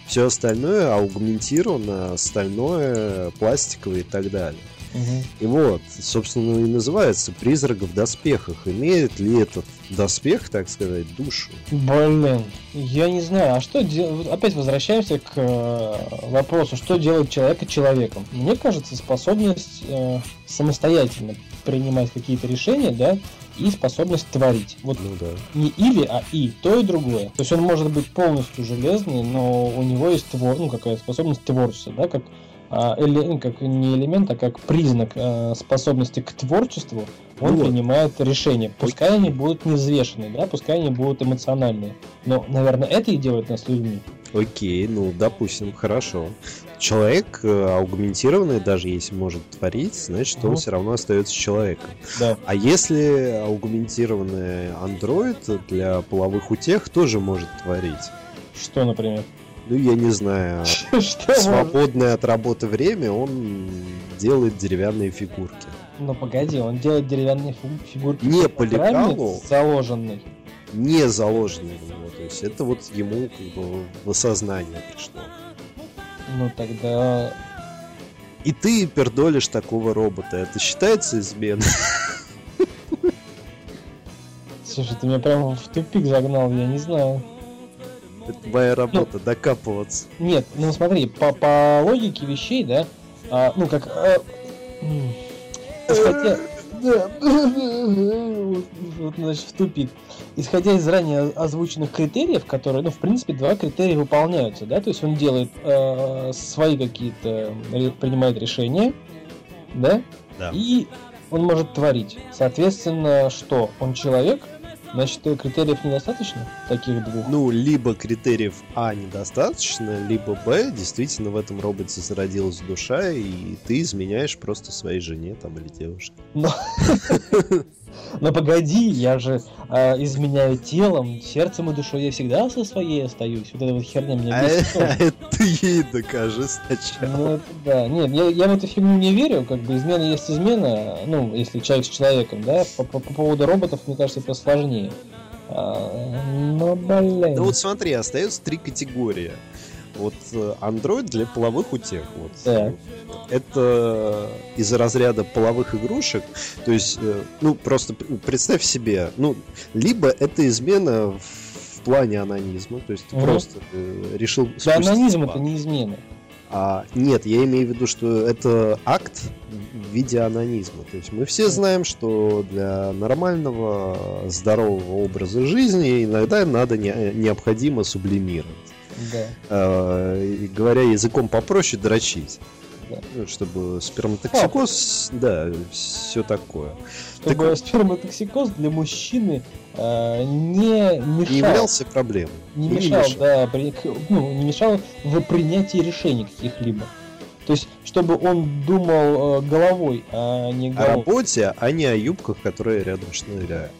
Все остальное аугментировано, остальное пластиковое и так далее. Мгм. И вот, собственно, и называется «Призрак в доспехах». Имеет ли этот доспех, так сказать, душу? Блин, я не знаю, а что делать? Опять возвращаемся к э, вопросу, что делает человека человеком. Мне кажется, способность э, самостоятельно принимать какие-то решения, да, и способность творить. Вот Ну да. не или, а и, то и другое. То есть он может быть полностью железный, но у него есть твор, ну, какая способность творчества, да, как, а, эле- как не элемент, а как признак э, способности к творчеству, он Вот. принимает решения. Пускай они будут невзвешенные, да, пускай они будут эмоциональные. Но, наверное, это и делает нас людьми. Окей, ну, допустим, хорошо. Человек э, аугментированный, даже если может творить, значит, он Мгм. все равно остается человеком. Да. А если аугментированный андроид для половых утех тоже может творить? Что, например? Ну, я не знаю. Что свободное от работы время он делает деревянные фигурки. Ну погоди, он делает деревянные фигурки Не по заложенной. Не заложенные в него. То есть это вот ему как бы в осознание пришло. Ну тогда И ты пердолишь такого робота. Это считается изменой? Слушай, ты меня прям в тупик загнал, я не знаю. Это твоя работа, докапываться. Нет, ну смотри, по, по логике вещей, да, а, ну как... а, м, да, вот, вот, значит, в тупик. Исходя из ранее озвученных критериев, которые, ну, в принципе, два критерия выполняются, да, то есть он делает э, свои какие-то, принимает решения, да, Да. и он может творить. Соответственно, что? Он человек, значит, критериев недостаточно, таких двух. Ну, либо критериев А недостаточно, либо Б, действительно в этом роботе зародилась душа, и ты изменяешь просто своей жене там или девушке. Но, погоди, я же а, изменяю телом, сердцем и душой я всегда со своей остаюсь. Вот эта вот херня меня А бесит. тоже. это ты ей докажи сначала. Ну, это да. Нет, я, я в эту фигню не верю, как бы измена есть измена, ну, если человек с человеком, да, по, по- по поводу роботов, мне кажется, это сложнее. А, ну, блин. Ну вот смотри, остается три категории. Вот э, Android для половых утех. Вот. Так. Это из разряда половых игрушек. То есть, э, ну, просто представь себе, ну, либо это измена в плане анонизма, то есть ты Мгм. просто э, решил... Да, анонизм план. это не измена. А, нет, я имею в виду, что это акт в виде анонизма. То есть мы все знаем, что для нормального, здорового образа жизни иногда надо не- необходимо сублимировать. Да. Э, говоря языком попроще, дрочить. Да. Ну, чтобы сперматоксикоз, да, все такое. Чтобы сперматоксикоз для мужчины э, не мешал. Не являлся проблемой. не не мешал, мешал. да, при- ну, не мешал в принятии решений каких-либо. То есть, чтобы он думал э, головой, а не О головой. работе, а не о юбках, которые рядом шныряют.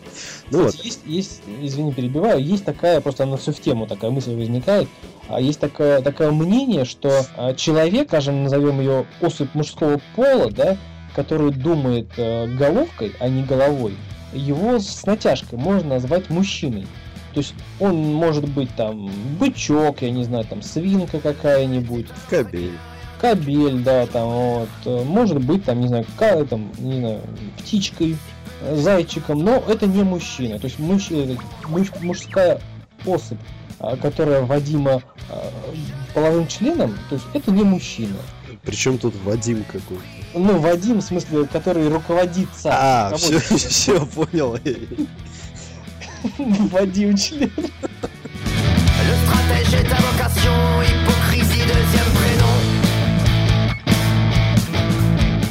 Ну Кстати, вот, есть, есть, извини, перебиваю, есть такая, просто она все в тему, такая мысль возникает, а есть такое, такое мнение, что а, человек, скажем, назовем ее особь мужского пола, да, который думает э, головкой, а не головой, его с натяжкой можно назвать мужчиной. То есть он может быть там бычок, я не знаю, там свинка какая-нибудь, кабель. Кабель, да, там вот, э, может быть там, не знаю, ка- там, не знаю, птичкой, зайчиком, но это не мужчина, то есть муж- э, муж- мужская особь, а, которая Вадима а, половым членом, то есть это не мужчина. Причем тут Вадим какой-то. Ну, Вадим, в смысле, который руководит сам. А, все, все, понял. Вадим член. Le stratège est à vocation,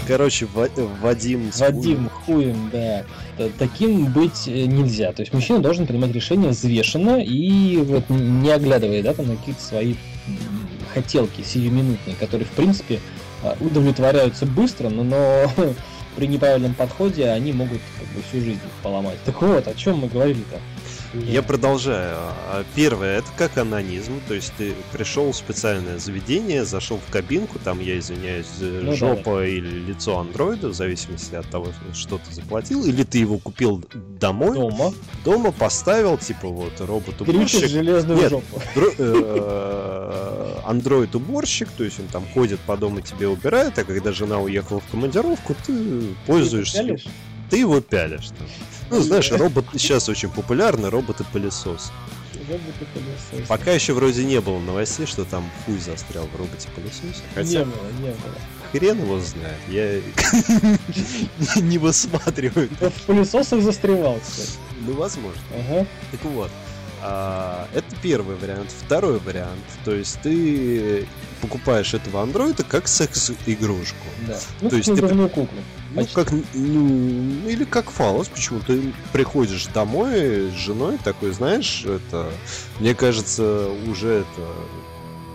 Короче, Ва- Вадим... с Вадим хуем, да. Таким быть э, нельзя. То есть мужчина должен принимать решения взвешенно и вот не оглядывая, да, там на какие-то свои хотелки сиюминутные, которые, в принципе, а, удовлетворяются быстро, но, но при неправильном подходе они могут как бы, всю жизнь поломать. Так вот, о чем мы говорили-то? Я продолжаю. А, Первое, это как анонизм, то есть ты пришел в специальное заведение, зашел в кабинку, там, я извиняюсь, э, Ну да, жопа или лицо андроида, в зависимости от того, что ты заплатил, или ты его купил домой, Дома. дома поставил, типа вот робот Кричишь уборщик, железную Нет. жопу. андроид уборщик, то есть он там ходит по дому тебе убирает, а когда жена уехала в командировку, ты пользуешься, ты его пялишь. там. Ну, знаешь, робот сейчас очень популярны, роботы-пылесос. Роботы-пылесосы. Пока еще вроде не было новостей, что там хуй застрял в роботе-пылесосе. Не Хотя было, не было. хрен его знает. Я не высматриваю. В пылесосах застревал, кстати. Ну, возможно. Ага. Так вот, а, это первый вариант. Второй вариант. То есть ты покупаешь этого андроида как секс-игрушку. Да. Ну, То есть ты- куклу. Ну, Почти. как, ну, или как фалос, почему? Ты приходишь домой с женой, такой, знаешь, это, мне кажется, уже это,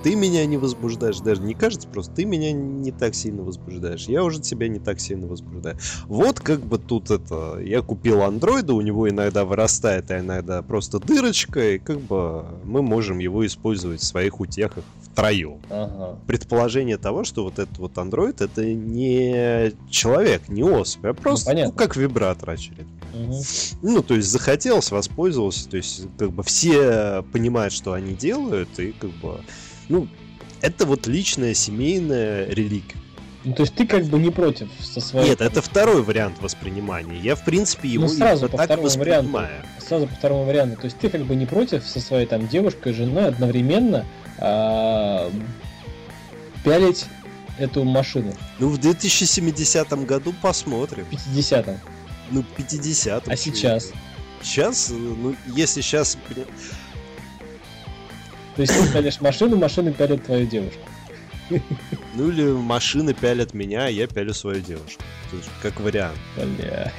ты меня не возбуждаешь, даже не кажется, просто ты меня не так сильно возбуждаешь, я уже тебя не так сильно возбуждаю. Вот как бы тут это, я купил андроида, у него иногда вырастает, а иногда просто дырочка, и как бы мы можем его использовать в своих утехах втроем Ага. предположение того, что вот этот вот андроид это не человек, не особь, а просто ну, понятно. как вибратор очередной. Мгм. Ну, то есть захотелось, воспользовался, то есть как бы все понимают, что они делают, и как бы, ну, это вот личная семейная реликвия. Ну, то есть ты как бы не против со своей... Нет, это второй вариант воспринимания. Я, в принципе, его Ну, сразу по так второму варианту. воспринимаю. Сразу по второму варианту. То есть ты как бы не против со своей там девушкой, женой одновременно а, пялить эту машину Ну, в 2070 году посмотрим. в 50-м. Ну, 50 А сейчас? Сейчас, ну, если сейчас... То есть ты пялишь машину, машина пялит твою девушку. Ну или машины пялят меня, а я пялю свою девушку. То есть, как вариант. Бля.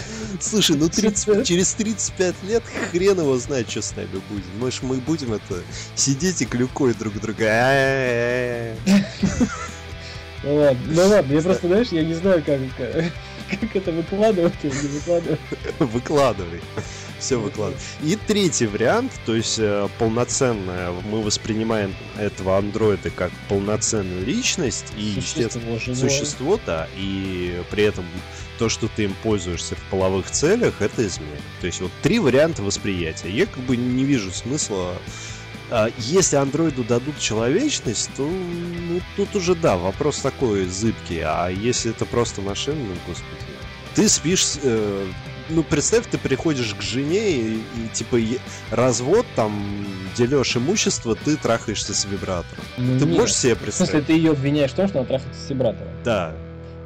Слушай, ну 30 Тридцать- через 35 лет хрен его знает, что с нами будет. Может, мы будем это сидеть и клюкой друг друга. «А-а-а». Ну ладно, ну ладно, я просто, знаешь, я не знаю, как, как, как это выкладывать или не выкладывать. Выкладывай. Все выкладывай. И третий вариант, то есть э, полноценная, мы воспринимаем этого андроида как полноценную личность и, естественно, Существо живое. существо, да, и при этом то, что ты им пользуешься в половых целях, это измена. То есть вот три варианта восприятия. Я как бы не вижу смысла... а, Если андроиду дадут человечность, то ну, тут уже да, вопрос такой зыбкий. А если это просто машина, ну господи. Ты спишь, э, ну представь, ты приходишь к жене и, и, типа е- развод, там делешь имущество, ты трахаешься с вибратором. Ну, Ты нет. можешь себе В смысле, представить? ты ее обвиняешь в том, что она трахается с вибратором? Да.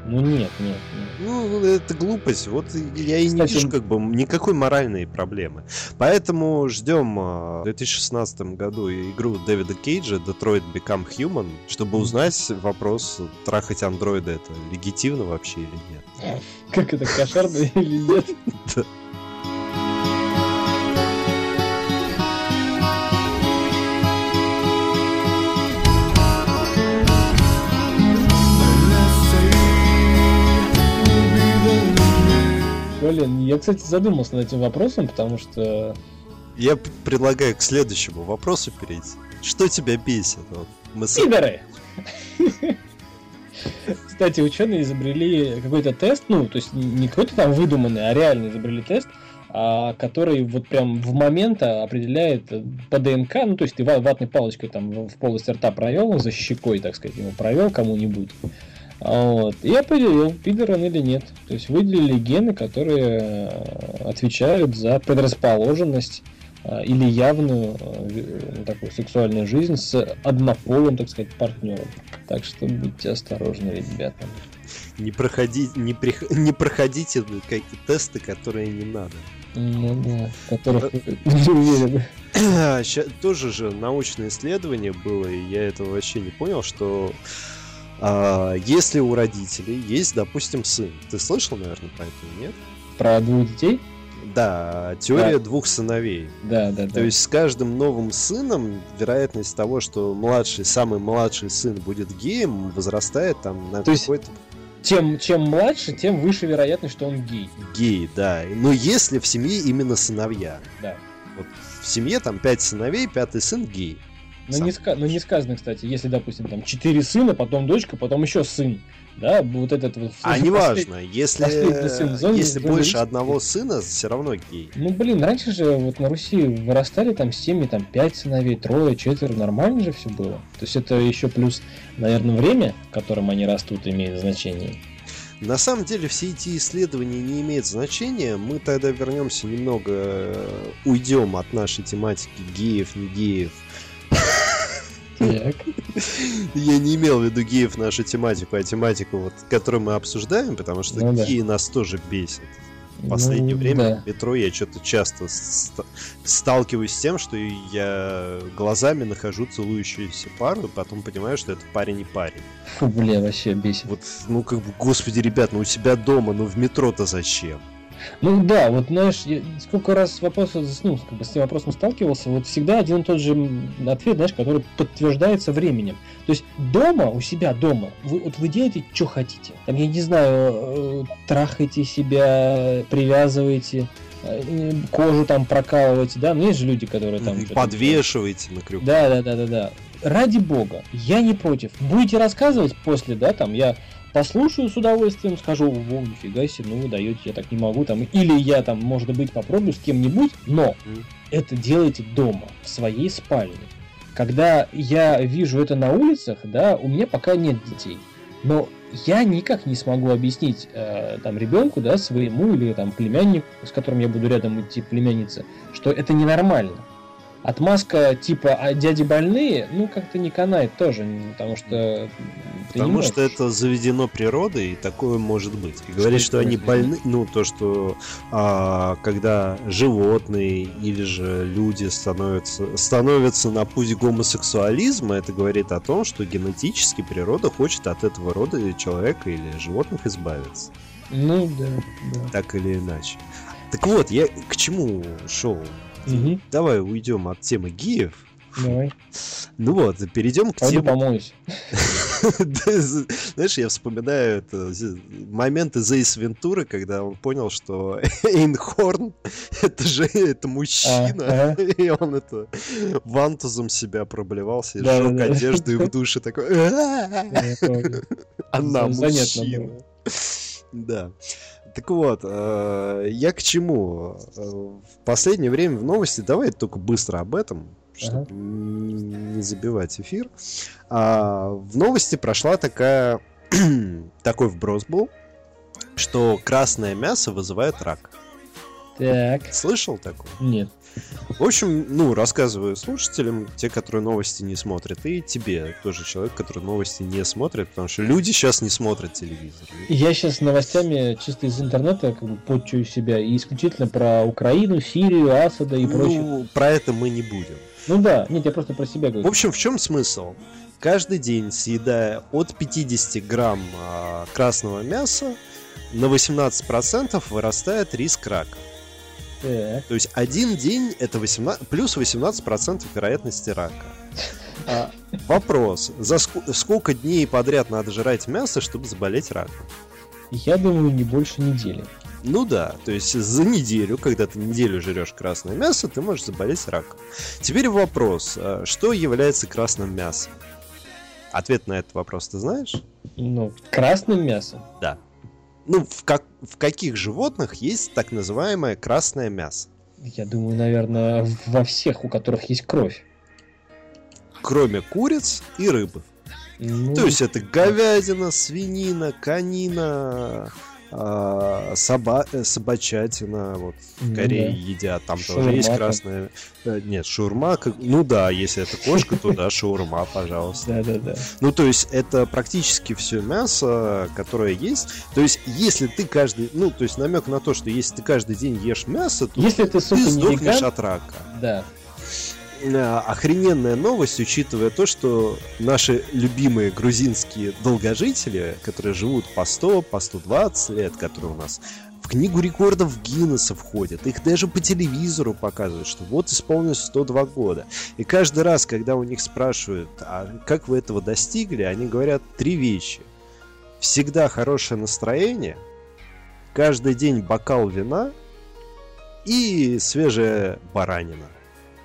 Ну нет, нет, нет. Ну, это глупость. Вот я и не Кстати, вижу как бы никакой моральной проблемы. Поэтому ждем а, в 2016 году игру Дэвида Кейджа Detroit Become Human, чтобы узнать вопрос, трахать андроида это легитимно вообще или нет. Как это, кошарно или нет? Блин, я, кстати, задумался над этим вопросом, потому что... Я предлагаю к следующему вопросу перейти. Что тебя бесит? Вот мы с- Пидоры! Кстати, ученые изобрели какой-то тест, ну, то есть не какой-то там выдуманный, а реально изобрели тест, а, который вот прям в момент определяет э, по ДНК, ну, то есть ты ва- ватной палочкой там в полость рта провел, за щекой, так сказать, ему провел кому-нибудь. Вот. И определил, пидор он или нет. То есть выделили гены, которые э, отвечают за предрасположенность э, или явную э, такую сексуальную жизнь с однополым, так сказать, партнером. Так что будьте осторожны, ребята. не, проходи, не, прих- не проходите какие тесты, которые не надо. Ну да, которых не уверены. Тоже же научное исследование было, и я этого вообще не понял, что а, если у родителей есть, допустим, сын, ты слышал, наверное, про это, нет? Про двух детей? Да, теория двух сыновей. Да, да, да. То есть с каждым новым сыном вероятность того, что младший, самый младший сын будет геем, возрастает там на То какой-то Тем, чем младше, тем выше вероятность, что он гей. гей, да. Но если в семье именно сыновья. Да. Вот в семье там пять сыновей, пятый сын гей. Но Сам. не, ска- но не сказано, кстати, если, допустим, там четыре сына, потом дочка, потом еще сын. Да, вот этот вот... А неважно, если, сын зомби- если зомби больше риск. одного сына, все равно гей. Ну, блин, раньше же вот на Руси вырастали там семьи, там пять сыновей, трое, четверо, нормально же все было. То есть это еще плюс, наверное, время, в котором они растут, имеет значение. На самом деле все эти исследования не имеют значения. Мы тогда вернемся немного, э, уйдем от нашей тематики геев, не геев. Так. Я не имел в виду геев нашу тематику, а тематику, вот, которую мы обсуждаем, потому что Ну да. геи нас тоже бесят. В последнее Ну, время да. в метро я что-то часто ст- сталкиваюсь с тем, что я глазами нахожу целующуюся пару, и потом понимаю, что это парень и парень. Фу, бля, вообще бесит. Вот, ну как бы, господи, ребят, ну у себя дома, ну в метро-то зачем? Ну да, вот знаешь, сколько раз вопросов, ну, как бы с этим вопросом сталкивался, вот всегда один и тот же ответ, знаешь, который подтверждается временем. То есть дома, у себя дома, вы, вот вы делаете, что хотите. Там, я не знаю, э, трахаете себя, привязываете, э, кожу там прокалываете, да, ну есть же люди, которые там... что-то Подвешивайте на крюк. да, да, да, да, да. Ради бога, я не против. Будете рассказывать после, да, там, я послушаю с удовольствием, скажу, во, нифига себе, ну вы даете, я так не могу, там, или я там, может быть, попробую с кем-нибудь, но Мгм. это делайте дома, в своей спальне. Когда я вижу это на улицах, да, у меня пока нет детей, но я никак не смогу объяснить э, там ребенку, да, своему или там племяннику, с которым я буду рядом идти, племяннице, что это ненормально. Отмазка типа «а дяди больные», ну, как-то не канает тоже, м, потому что Потому что это заведено природой, и такое может быть. И говорить, Что что они больны, ну, то, что а, когда животные или же люди становятся, становятся на путь гомосексуализма, это говорит о том, что генетически природа хочет от этого рода человека или животных избавиться. Ну, да, да. Так или иначе. Так вот, я к чему шел? Мгм. Давай уйдем от темы геев. Давай. Ну вот, перейдем к Пойду теме помоюсь. Знаешь, я вспоминаю это, моменты Зейс Вентуры, когда он понял, что Эйнхорн это же это мужчина, и он это вантузом себя проблевался, и сжег одежду и в душе такой. Она мужчина. Да. Так вот, э, я к чему? Э, В последнее время в новости, давай только быстро об этом, чтобы Ага. не забивать эфир. А, в новости прошла такая такой вброс был, что красное мясо вызывает рак. Так, Слышал такое? нет. В общем, ну, рассказываю слушателям, те, которые новости не смотрят, и тебе, тоже человек, который новости не смотрит, потому что люди сейчас не смотрят телевизор. Я сейчас новостями чисто из интернета как бы подчую себя и исключительно про Украину, Сирию, Асада и прочее. Ну, про это мы не будем. Ну да, нет, я просто про себя В говорю. общем, в чем смысл? Каждый день, съедая от 50 грамм а, красного мяса, на 18% вырастает риск рака. Так. То есть один день это 18, плюс 18% вероятности рака. А, вопрос, за ск- сколько дней подряд надо жрать мясо, чтобы заболеть раком? Я думаю, не больше недели. Ну да, то есть за неделю, когда ты неделю жрешь красное мясо, ты можешь заболеть раком. Теперь вопрос, а, что является красным мясом? Ответ на этот вопрос ты знаешь? Ну, красным мясом. Да. Ну, в, как, в каких животных есть так называемое красное мясо? Я думаю, наверное, во всех, у которых есть кровь. Кроме куриц и рыбы. Ну, То есть это говядина, свинина, конина, а, соба, э, собачатина, вот в ну Корее да. едят, там Шаурма тоже есть там. красное. э, Нет, шаурма, как- ну да, если это кошка, то да, шаурма, пожалуйста. Да-да-да. Ну, то есть это практически все мясо, которое есть. То есть, если ты каждый, ну, то есть намек на то, что если ты каждый день ешь мясо, то Если ты, сука, ты не сдохнешь веган, от рака. да. Э, Охрененная новость, учитывая то, что наши любимые грузинские долгожители, которые живут по 100, по 120 лет, которые у нас в книгу рекордов Гиннесса входят. Их даже по телевизору показывают, что вот исполнилось 102 года. И каждый раз, когда у них спрашивают, а как вы этого достигли, они говорят три вещи. Всегда хорошее настроение, каждый день бокал вина и свежая баранина,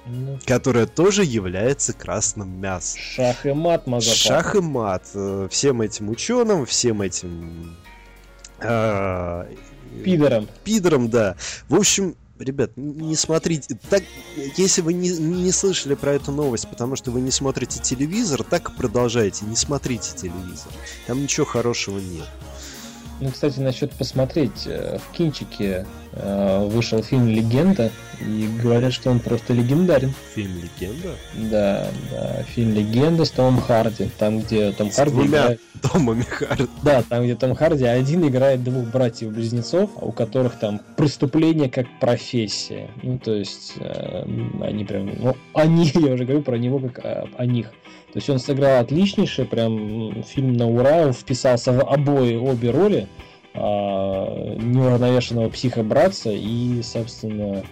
Ну, которая тоже является красным мясом. Шах и мат, мазапа. Шах и мат э, всем этим ученым, всем этим э, Пидором. пидорам, да. В общем, ребят, не смотрите. Так, если вы не, не слышали про эту новость, потому что вы не смотрите телевизор, так и продолжайте. Не смотрите телевизор. Там ничего хорошего нет. Ну, кстати, насчет посмотреть. э, В кинчике э, вышел фильм «Легенда», и говорят, что он просто легендарен. Фильм Легенда. Да, да, фильм «Легенда» с Томом Харди. Там, где Том С Харди двумя играет... Томами Харди. Да, там, где Том Харди один играет двух братьев-близнецов, у которых там преступление как профессия. Ну, то есть, э, они прям... Ну, они, я уже говорю про него как о, о них. То есть он сыграл отличнейший, прям фильм на ура, он вписался в обои, обе роли а, неуравновешенного психобратца и, собственно,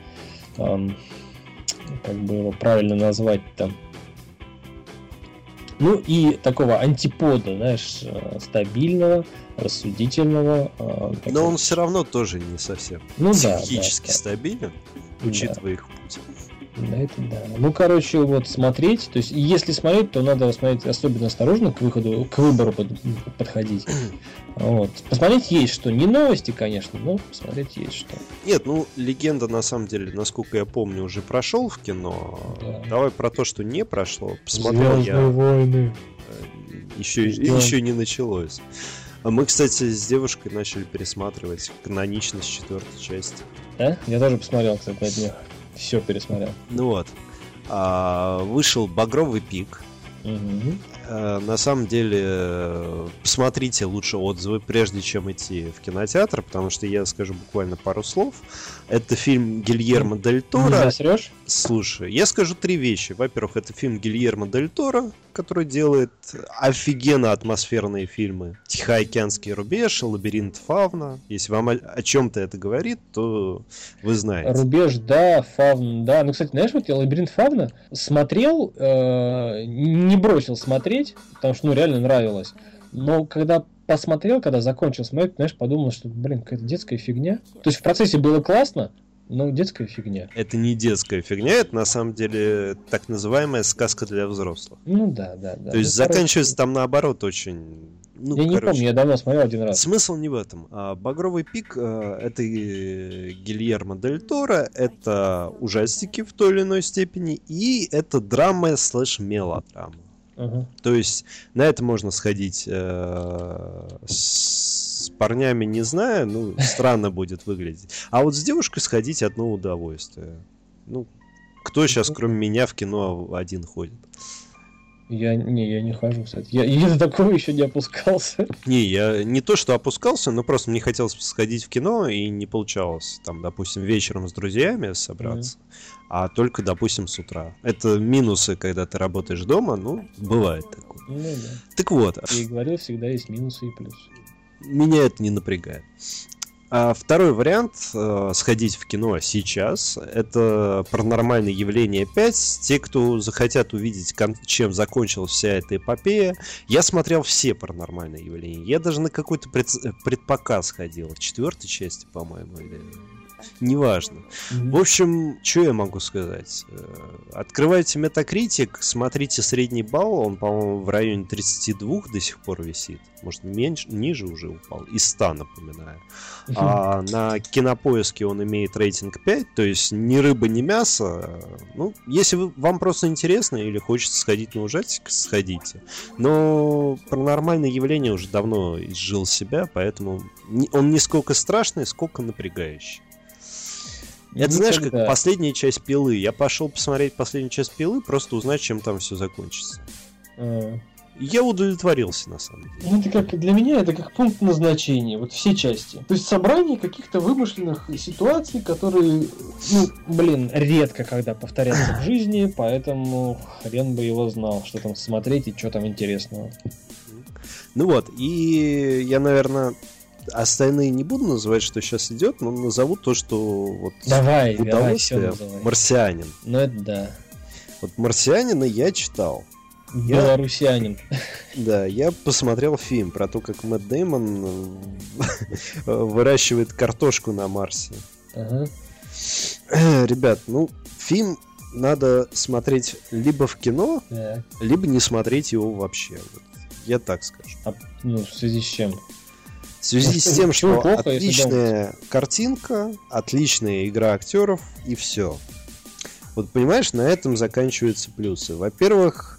ам, как бы его правильно назвать там. Ну и такого антипода, знаешь, э, стабильного, рассудительного. э, Но он все равно тоже не совсем ну, да, психически да, стабилен, Да. учитывая их Да, это да. Ну, короче, вот смотреть, то есть, если смотреть, то надо смотреть особенно осторожно к выходу, к выбору под- подходить. Вот. Посмотреть есть что. Не новости, конечно, но посмотреть есть что. Нет, ну, легенда, на самом деле, насколько я помню, уже прошел в кино. Да. Давай про то, что не прошло. Посмотрел Звездные я. войны. Еще, Ждем. еще не началось. А мы, кстати, с девушкой начали пересматривать каноничность четвертой части. Да? Я тоже посмотрел, кстати, на днях. Все пересмотрел. Ну вот. А, вышел Багровый пик. Э, На самом деле, посмотрите лучше отзывы, прежде чем идти в кинотеатр, потому что я скажу буквально пару слов. Это фильм Гильермо Дель Не Торо. засрешь? Слушай, я скажу три вещи. Во-первых, это фильм Гильермо Дель Торо, который делает офигенно атмосферные фильмы. Тихоокеанский рубеж, Лабиринт Фавна. Если вам о, о чем-то это говорит, то вы знаете. Рубеж, да, Фавн, да. Ну, кстати, знаешь, вот я Лабиринт Фавна смотрел, э, не бросил смотреть, потому что, ну, реально нравилось. Но когда посмотрел, когда закончил смотреть, знаешь, подумал, что, блин, какая-то детская фигня. То есть в процессе было классно, но детская фигня. Это не детская фигня, это на самом деле так называемая сказка для взрослых. Ну да, да, да. То есть Ну, короче, заканчивается там наоборот очень... Ну, я не короче, помню, я давно смотрел один раз. Смысл не в этом. А, Багровый пик э, это э, Гильермо Дель Торо, это ужастики в той или иной степени, и это драма слэш мелодрама. Ага. То есть на это можно сходить э, с парнями, не знаю, ну, странно будет выглядеть. А вот с девушкой сходить одно удовольствие. Ну, кто сейчас, кроме меня, в кино один ходит? Я не, я не хожу, кстати. Я, я до такого еще не опускался. Не, я не то, что опускался, но просто мне хотелось сходить в кино, и не получалось, там, допустим, вечером с друзьями собраться, а только, допустим, с утра. Это минусы, когда ты работаешь дома, ну, бывает такое. Ну да. Так вот, Я и говорил, всегда есть минусы и плюсы. Меня это не напрягает. А второй вариант э, сходить в кино сейчас это паранормальное явление 5. Те, кто захотят увидеть, чем закончилась вся эта эпопея. Я смотрел все паранормальные явления. Я даже на какой-то пред- предпоказ ходил. Четвертой части, по-моему, или неважно. В общем, что я могу сказать? Э, Открывайте Metacritic, смотрите средний балл, он, по-моему, в районе 32 до сих пор висит. Может, меньше, ниже уже упал. Из 100, напоминаю. А на кинопоиске он имеет рейтинг 5, то есть ни рыба, ни мясо. Ну, если вы- вам просто интересно или хочется сходить на ужастик, сходите. Но паранормальное явление уже давно изжил себя, поэтому он не сколько страшный, сколько напрягающий. Это знаешь, как последняя часть пилы. Я пошел посмотреть последнюю часть пилы, просто узнать, чем там все закончится. А. И Я удовлетворился, на самом деле. Ну, это как для меня это как пункт назначения, вот все части. То есть собрание каких-то вымышленных ситуаций, которые, ну, блин, редко когда повторяются в жизни, поэтому хрен бы его знал, что там смотреть и что там интересного. Ну вот, и я, наверное, остальные не буду называть, что сейчас идет, но назову то, что вот Давай, давай, удовольствие. всё называй. Марсианин. Ну это да. Вот Марсианина я читал. Я- Белорусянин. Да, я посмотрел фильм про то, как Мэтт Дэймон э, выращивает картошку на Марсе. Ага. Ребят, ну, фильм надо смотреть либо в кино, Так. либо не смотреть его вообще. Вот Я так скажу. А, ну, в связи с чем? В связи с тем, что плохо, если отличная картинка, отличная игра актеров и все. Вот понимаешь, на этом заканчиваются плюсы. Во-первых,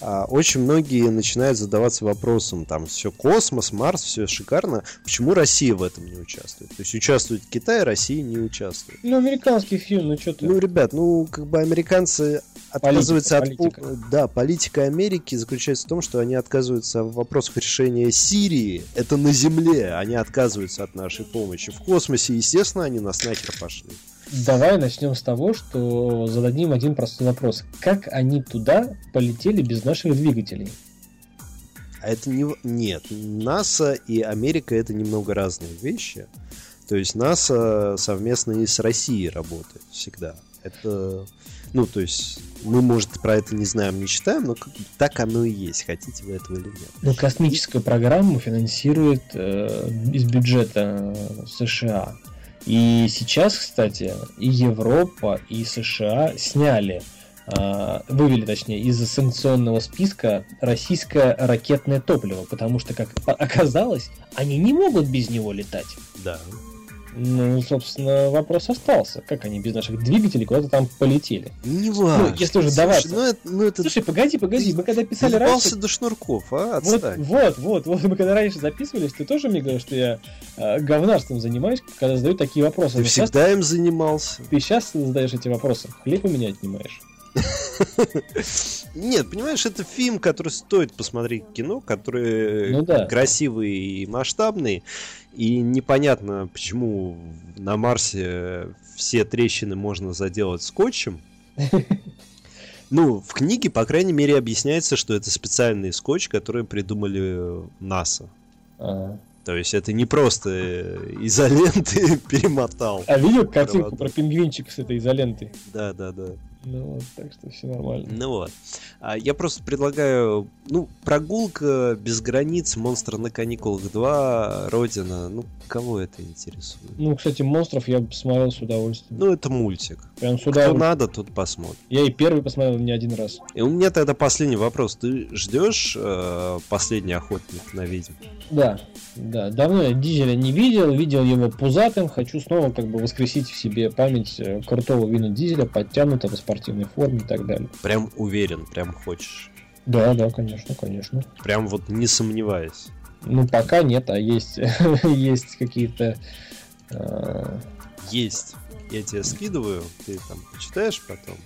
очень многие начинают задаваться вопросом, там, все космос, Марс, все шикарно, почему Россия в этом не участвует? То есть участвует Китай, Россия не участвует. Ну, американский фильм, ну что ты? Ну, ребят, ну, как бы американцы отказываются от... политика. пол- Да, политика Америки заключается в том, что они отказываются в вопросах решения Сирии. Это на Земле. Они отказываются от нашей помощи. В космосе, естественно, они нас нахер пошли. Давай начнем с того, что зададим один простой вопрос. Как они туда полетели без наших двигателей? А это не... Нет, НАСА и Америка это немного разные вещи. То есть НАСА совместно и с Россией работает всегда. Это... Ну, то есть, мы, может, про это не знаем, не читаем, но как так оно и есть, хотите вы этого или нет. Ну, космическую программу финансирует э, из бюджета США. И сейчас, кстати, и Европа, и США сняли, э, вывели, точнее, из санкционного списка российское ракетное топливо, потому что, как оказалось, они не могут без него летать. Да. Ну, собственно, вопрос остался. Как они без наших двигателей куда-то там полетели? Не важно. Ну, если уже Слушай, даваться. Ну, это, ну, это Слушай, погоди, погоди, мы когда писали раньше... до шнурков, а? Вот, Отстань. вот, вот, вот, мы когда раньше записывались, ты тоже мне говорил, что я э, говнарством занимаюсь, когда задаю такие вопросы. Ты Но всегда им занимался. ты сейчас задаешь эти вопросы, хлеб у меня отнимаешь. Нет, понимаешь, это фильм, который стоит посмотреть кино, который Ну да. красивый и масштабный. И непонятно, почему на Марсе все трещины можно заделать скотчем. Ну, в книге, по крайней мере, объясняется, что это специальный скотч, который придумали НАСА. А, То есть это не просто изоленты перемотал. А видел картинку про пингвинчика с этой изолентой? Да, да, да. Ну вот, так что все нормально. Ну вот. А я просто предлагаю, ну, прогулка без границ, монстр на каникулах 2, Родина. Ну, кого это интересует? Ну, кстати, монстров я посмотрел с удовольствием. Ну, это мультик. Прям с Кто удовольствием. надо, тот посмотрит. Я и первый посмотрел не один раз. И у меня тогда последний вопрос. Ты ждешь э, последний охотник на ведьм? Да, да. Давно я Дизеля не видел, видел его пузатым. Хочу снова как бы воскресить в себе память э, крутого Вина Дизеля, подтянутого в спортивной форме и так далее. Прям уверен, прям хочешь. Да, да, конечно, конечно. Прям вот не сомневаясь. Ну, пока нет, а есть, есть какие-то... э, Есть. Я тебе скидываю, ты там почитаешь потом.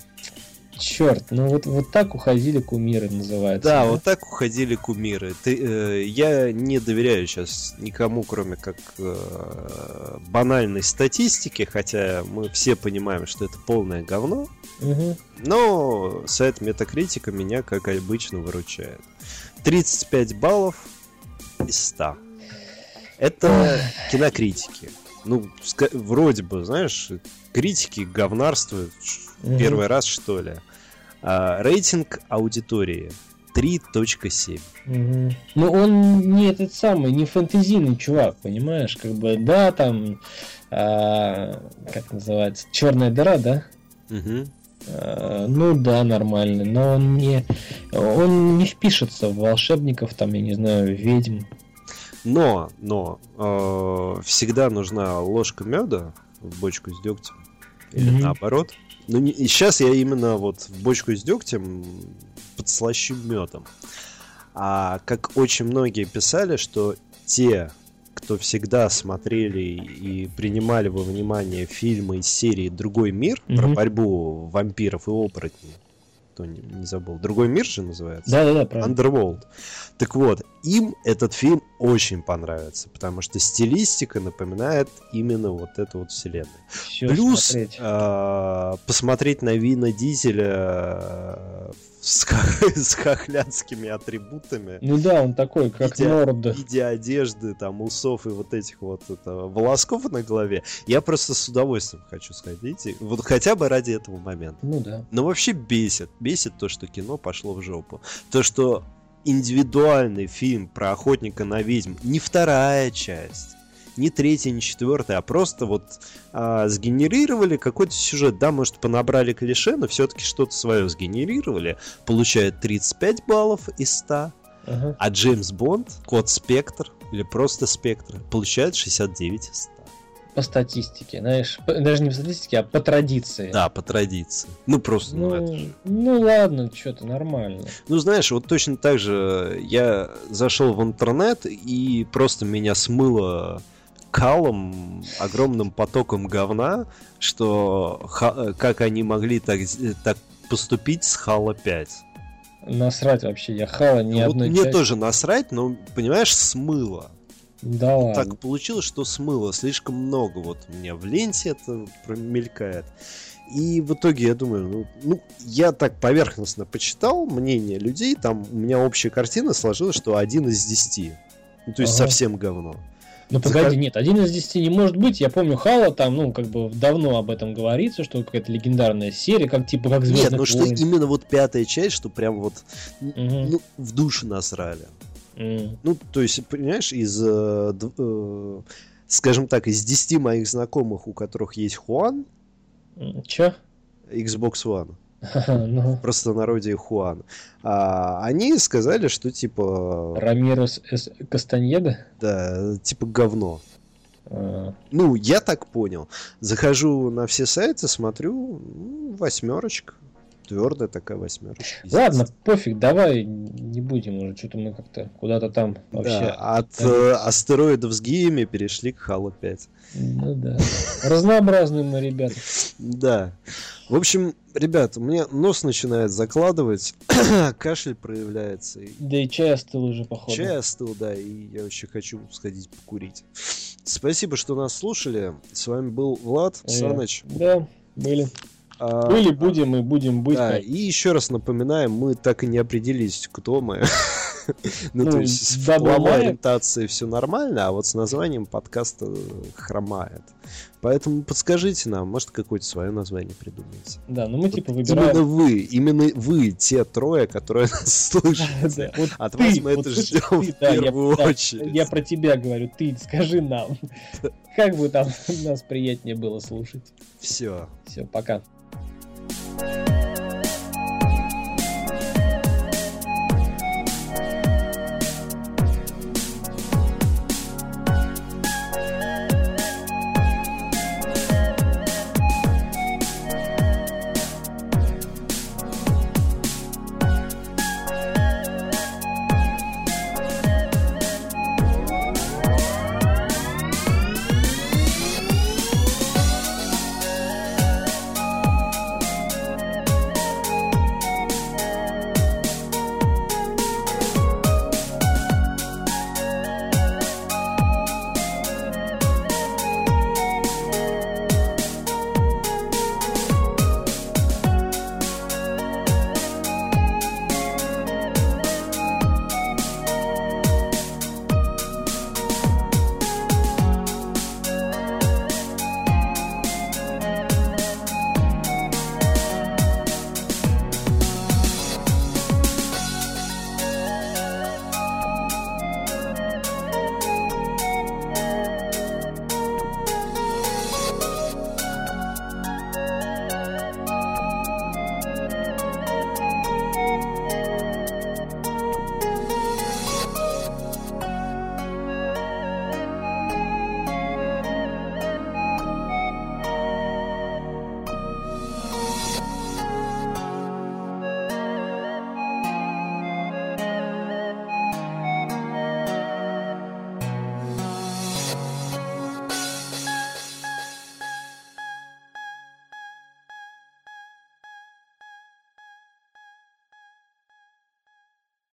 черт, ну вот, вот так уходили кумиры, называется. Да, вот так уходили кумиры. Ты, э, я не доверяю сейчас никому, кроме как э, банальной статистике, хотя мы все понимаем, что это полное говно. Мгм. Но сайт Метакритика меня, как обычно, выручает. 35 баллов из 100. Это кинокритики. Ну, вроде бы, знаешь, критики говнарствуют Мгм. первый раз, что ли. А, рейтинг аудитории 3.7. Мгм. Ну, он не этот самый, не фэнтезийный чувак, понимаешь? Как бы, да, там, а, как называется, черная дыра, да? Мгм. А, ну да, нормальный, но он не, он не впишется в волшебников, там, я не знаю, ведьм. Но, но э, всегда нужна ложка меда в бочку с дегтем. Или Мгм. наоборот. Ну, не, и сейчас я именно вот в бочку с дегтем подслащу медом. А как очень многие писали, что те, кто всегда смотрели и принимали во внимание фильмы из серии «Другой мир» про Мгм. борьбу вампиров и оборотней, кто не, не забыл. «Другой мир» же называется? Да-да-да, правильно. Underworld. Так вот, им этот фильм очень понравится, потому что стилистика напоминает именно вот эту вот вселенную. Всё Плюс смотреть. а, посмотреть на Вина Дизеля а, с, с хохлядскими атрибутами. Ну да, он такой, как Видя- Норд. в виде одежды, там, усов и вот этих вот это, волосков на голове, я просто с удовольствием хочу сходить. и Вот хотя бы ради этого момента. Ну да. Но вообще бесит. Бесит то, что кино пошло в жопу. То, что индивидуальный фильм про охотника на ведьм, не вторая часть, не третья, не четвертая, а просто вот а, сгенерировали какой-то сюжет. Да, может, понабрали клише, но все-таки что-то свое сгенерировали. Получает 35 баллов из 100. Ага. А Джеймс Бонд, код Спектр или просто Спектр, получает 69 из 100. По статистике, знаешь, по- даже не по статистике, а по традиции. Да, по традиции. Ну, просто, ну, это Ну, же... ну ладно, что-то нормально. Ну, знаешь, вот точно так же я зашел в интернет и просто меня смыло калом, огромным потоком говна, что ха- э, как они могли так, з- так поступить с Хала 5. Насрать вообще, я хала ни вот одной мне части. тоже насрать, но, понимаешь, смыло. Да ладно. Так получилось, что смыло слишком много. Вот у меня в ленте это промелькает. И в итоге я думаю, ну, ну, я так поверхностно почитал мнение людей, там у меня общая картина сложилась, что один из десяти. Ну, то есть Ага. совсем говно. Ну погоди, нет, один из десяти не может быть. Я помню Хала, там, ну, как бы давно об этом говорится, что какая-то легендарная серия, как типа как Нет, Звездных ну что именно вот пятая часть, что прям вот Мгм. ну, в душу насрали. Ну, то есть, понимаешь, из, э, э, скажем так, из 10 моих знакомых, у которых есть Хуан, Чё? Xbox One, Ну, просто народе Хуан, а, они сказали, что типа, Рамирос. Кастаньеда? да, типа говно. А, Ну, я так понял. Захожу на все сайты, смотрю, ну, восьмерочка. Твердая такая восьмерочка. Ладно, пофиг, давай не будем уже, что-то мы как-то куда-то там вообще. Да, от Да. э, астероидов с геями перешли к Halo 5. Ну да. Разнообразные мы ребята. Да. В общем, ребят, меня нос начинает закладывать, кашель проявляется. Да и чай остыл уже, походу. Чай остыл, да, и я очень хочу сходить покурить. Спасибо, что нас слушали. С вами был Влад, Э, Саныч. Да, были. А, Были, будем и будем быть. Да, и еще раз напоминаем, мы так и не определились, кто мы. Ну, Ну, то есть с да, половой бывает. ориентацией все нормально, а вот с названием подкаста хромает. Поэтому подскажите нам, может, какое-то свое название придумаете. Да, ну мы типа Именно выбираем. вы, именно вы, те трое, которые нас слышат. Вот От ты, вас мы вот это ждем ты, в да, я- первую да, очередь. Я про тебя говорю, ты скажи нам, как бы там нас приятнее было слушать. Все. Все, пока.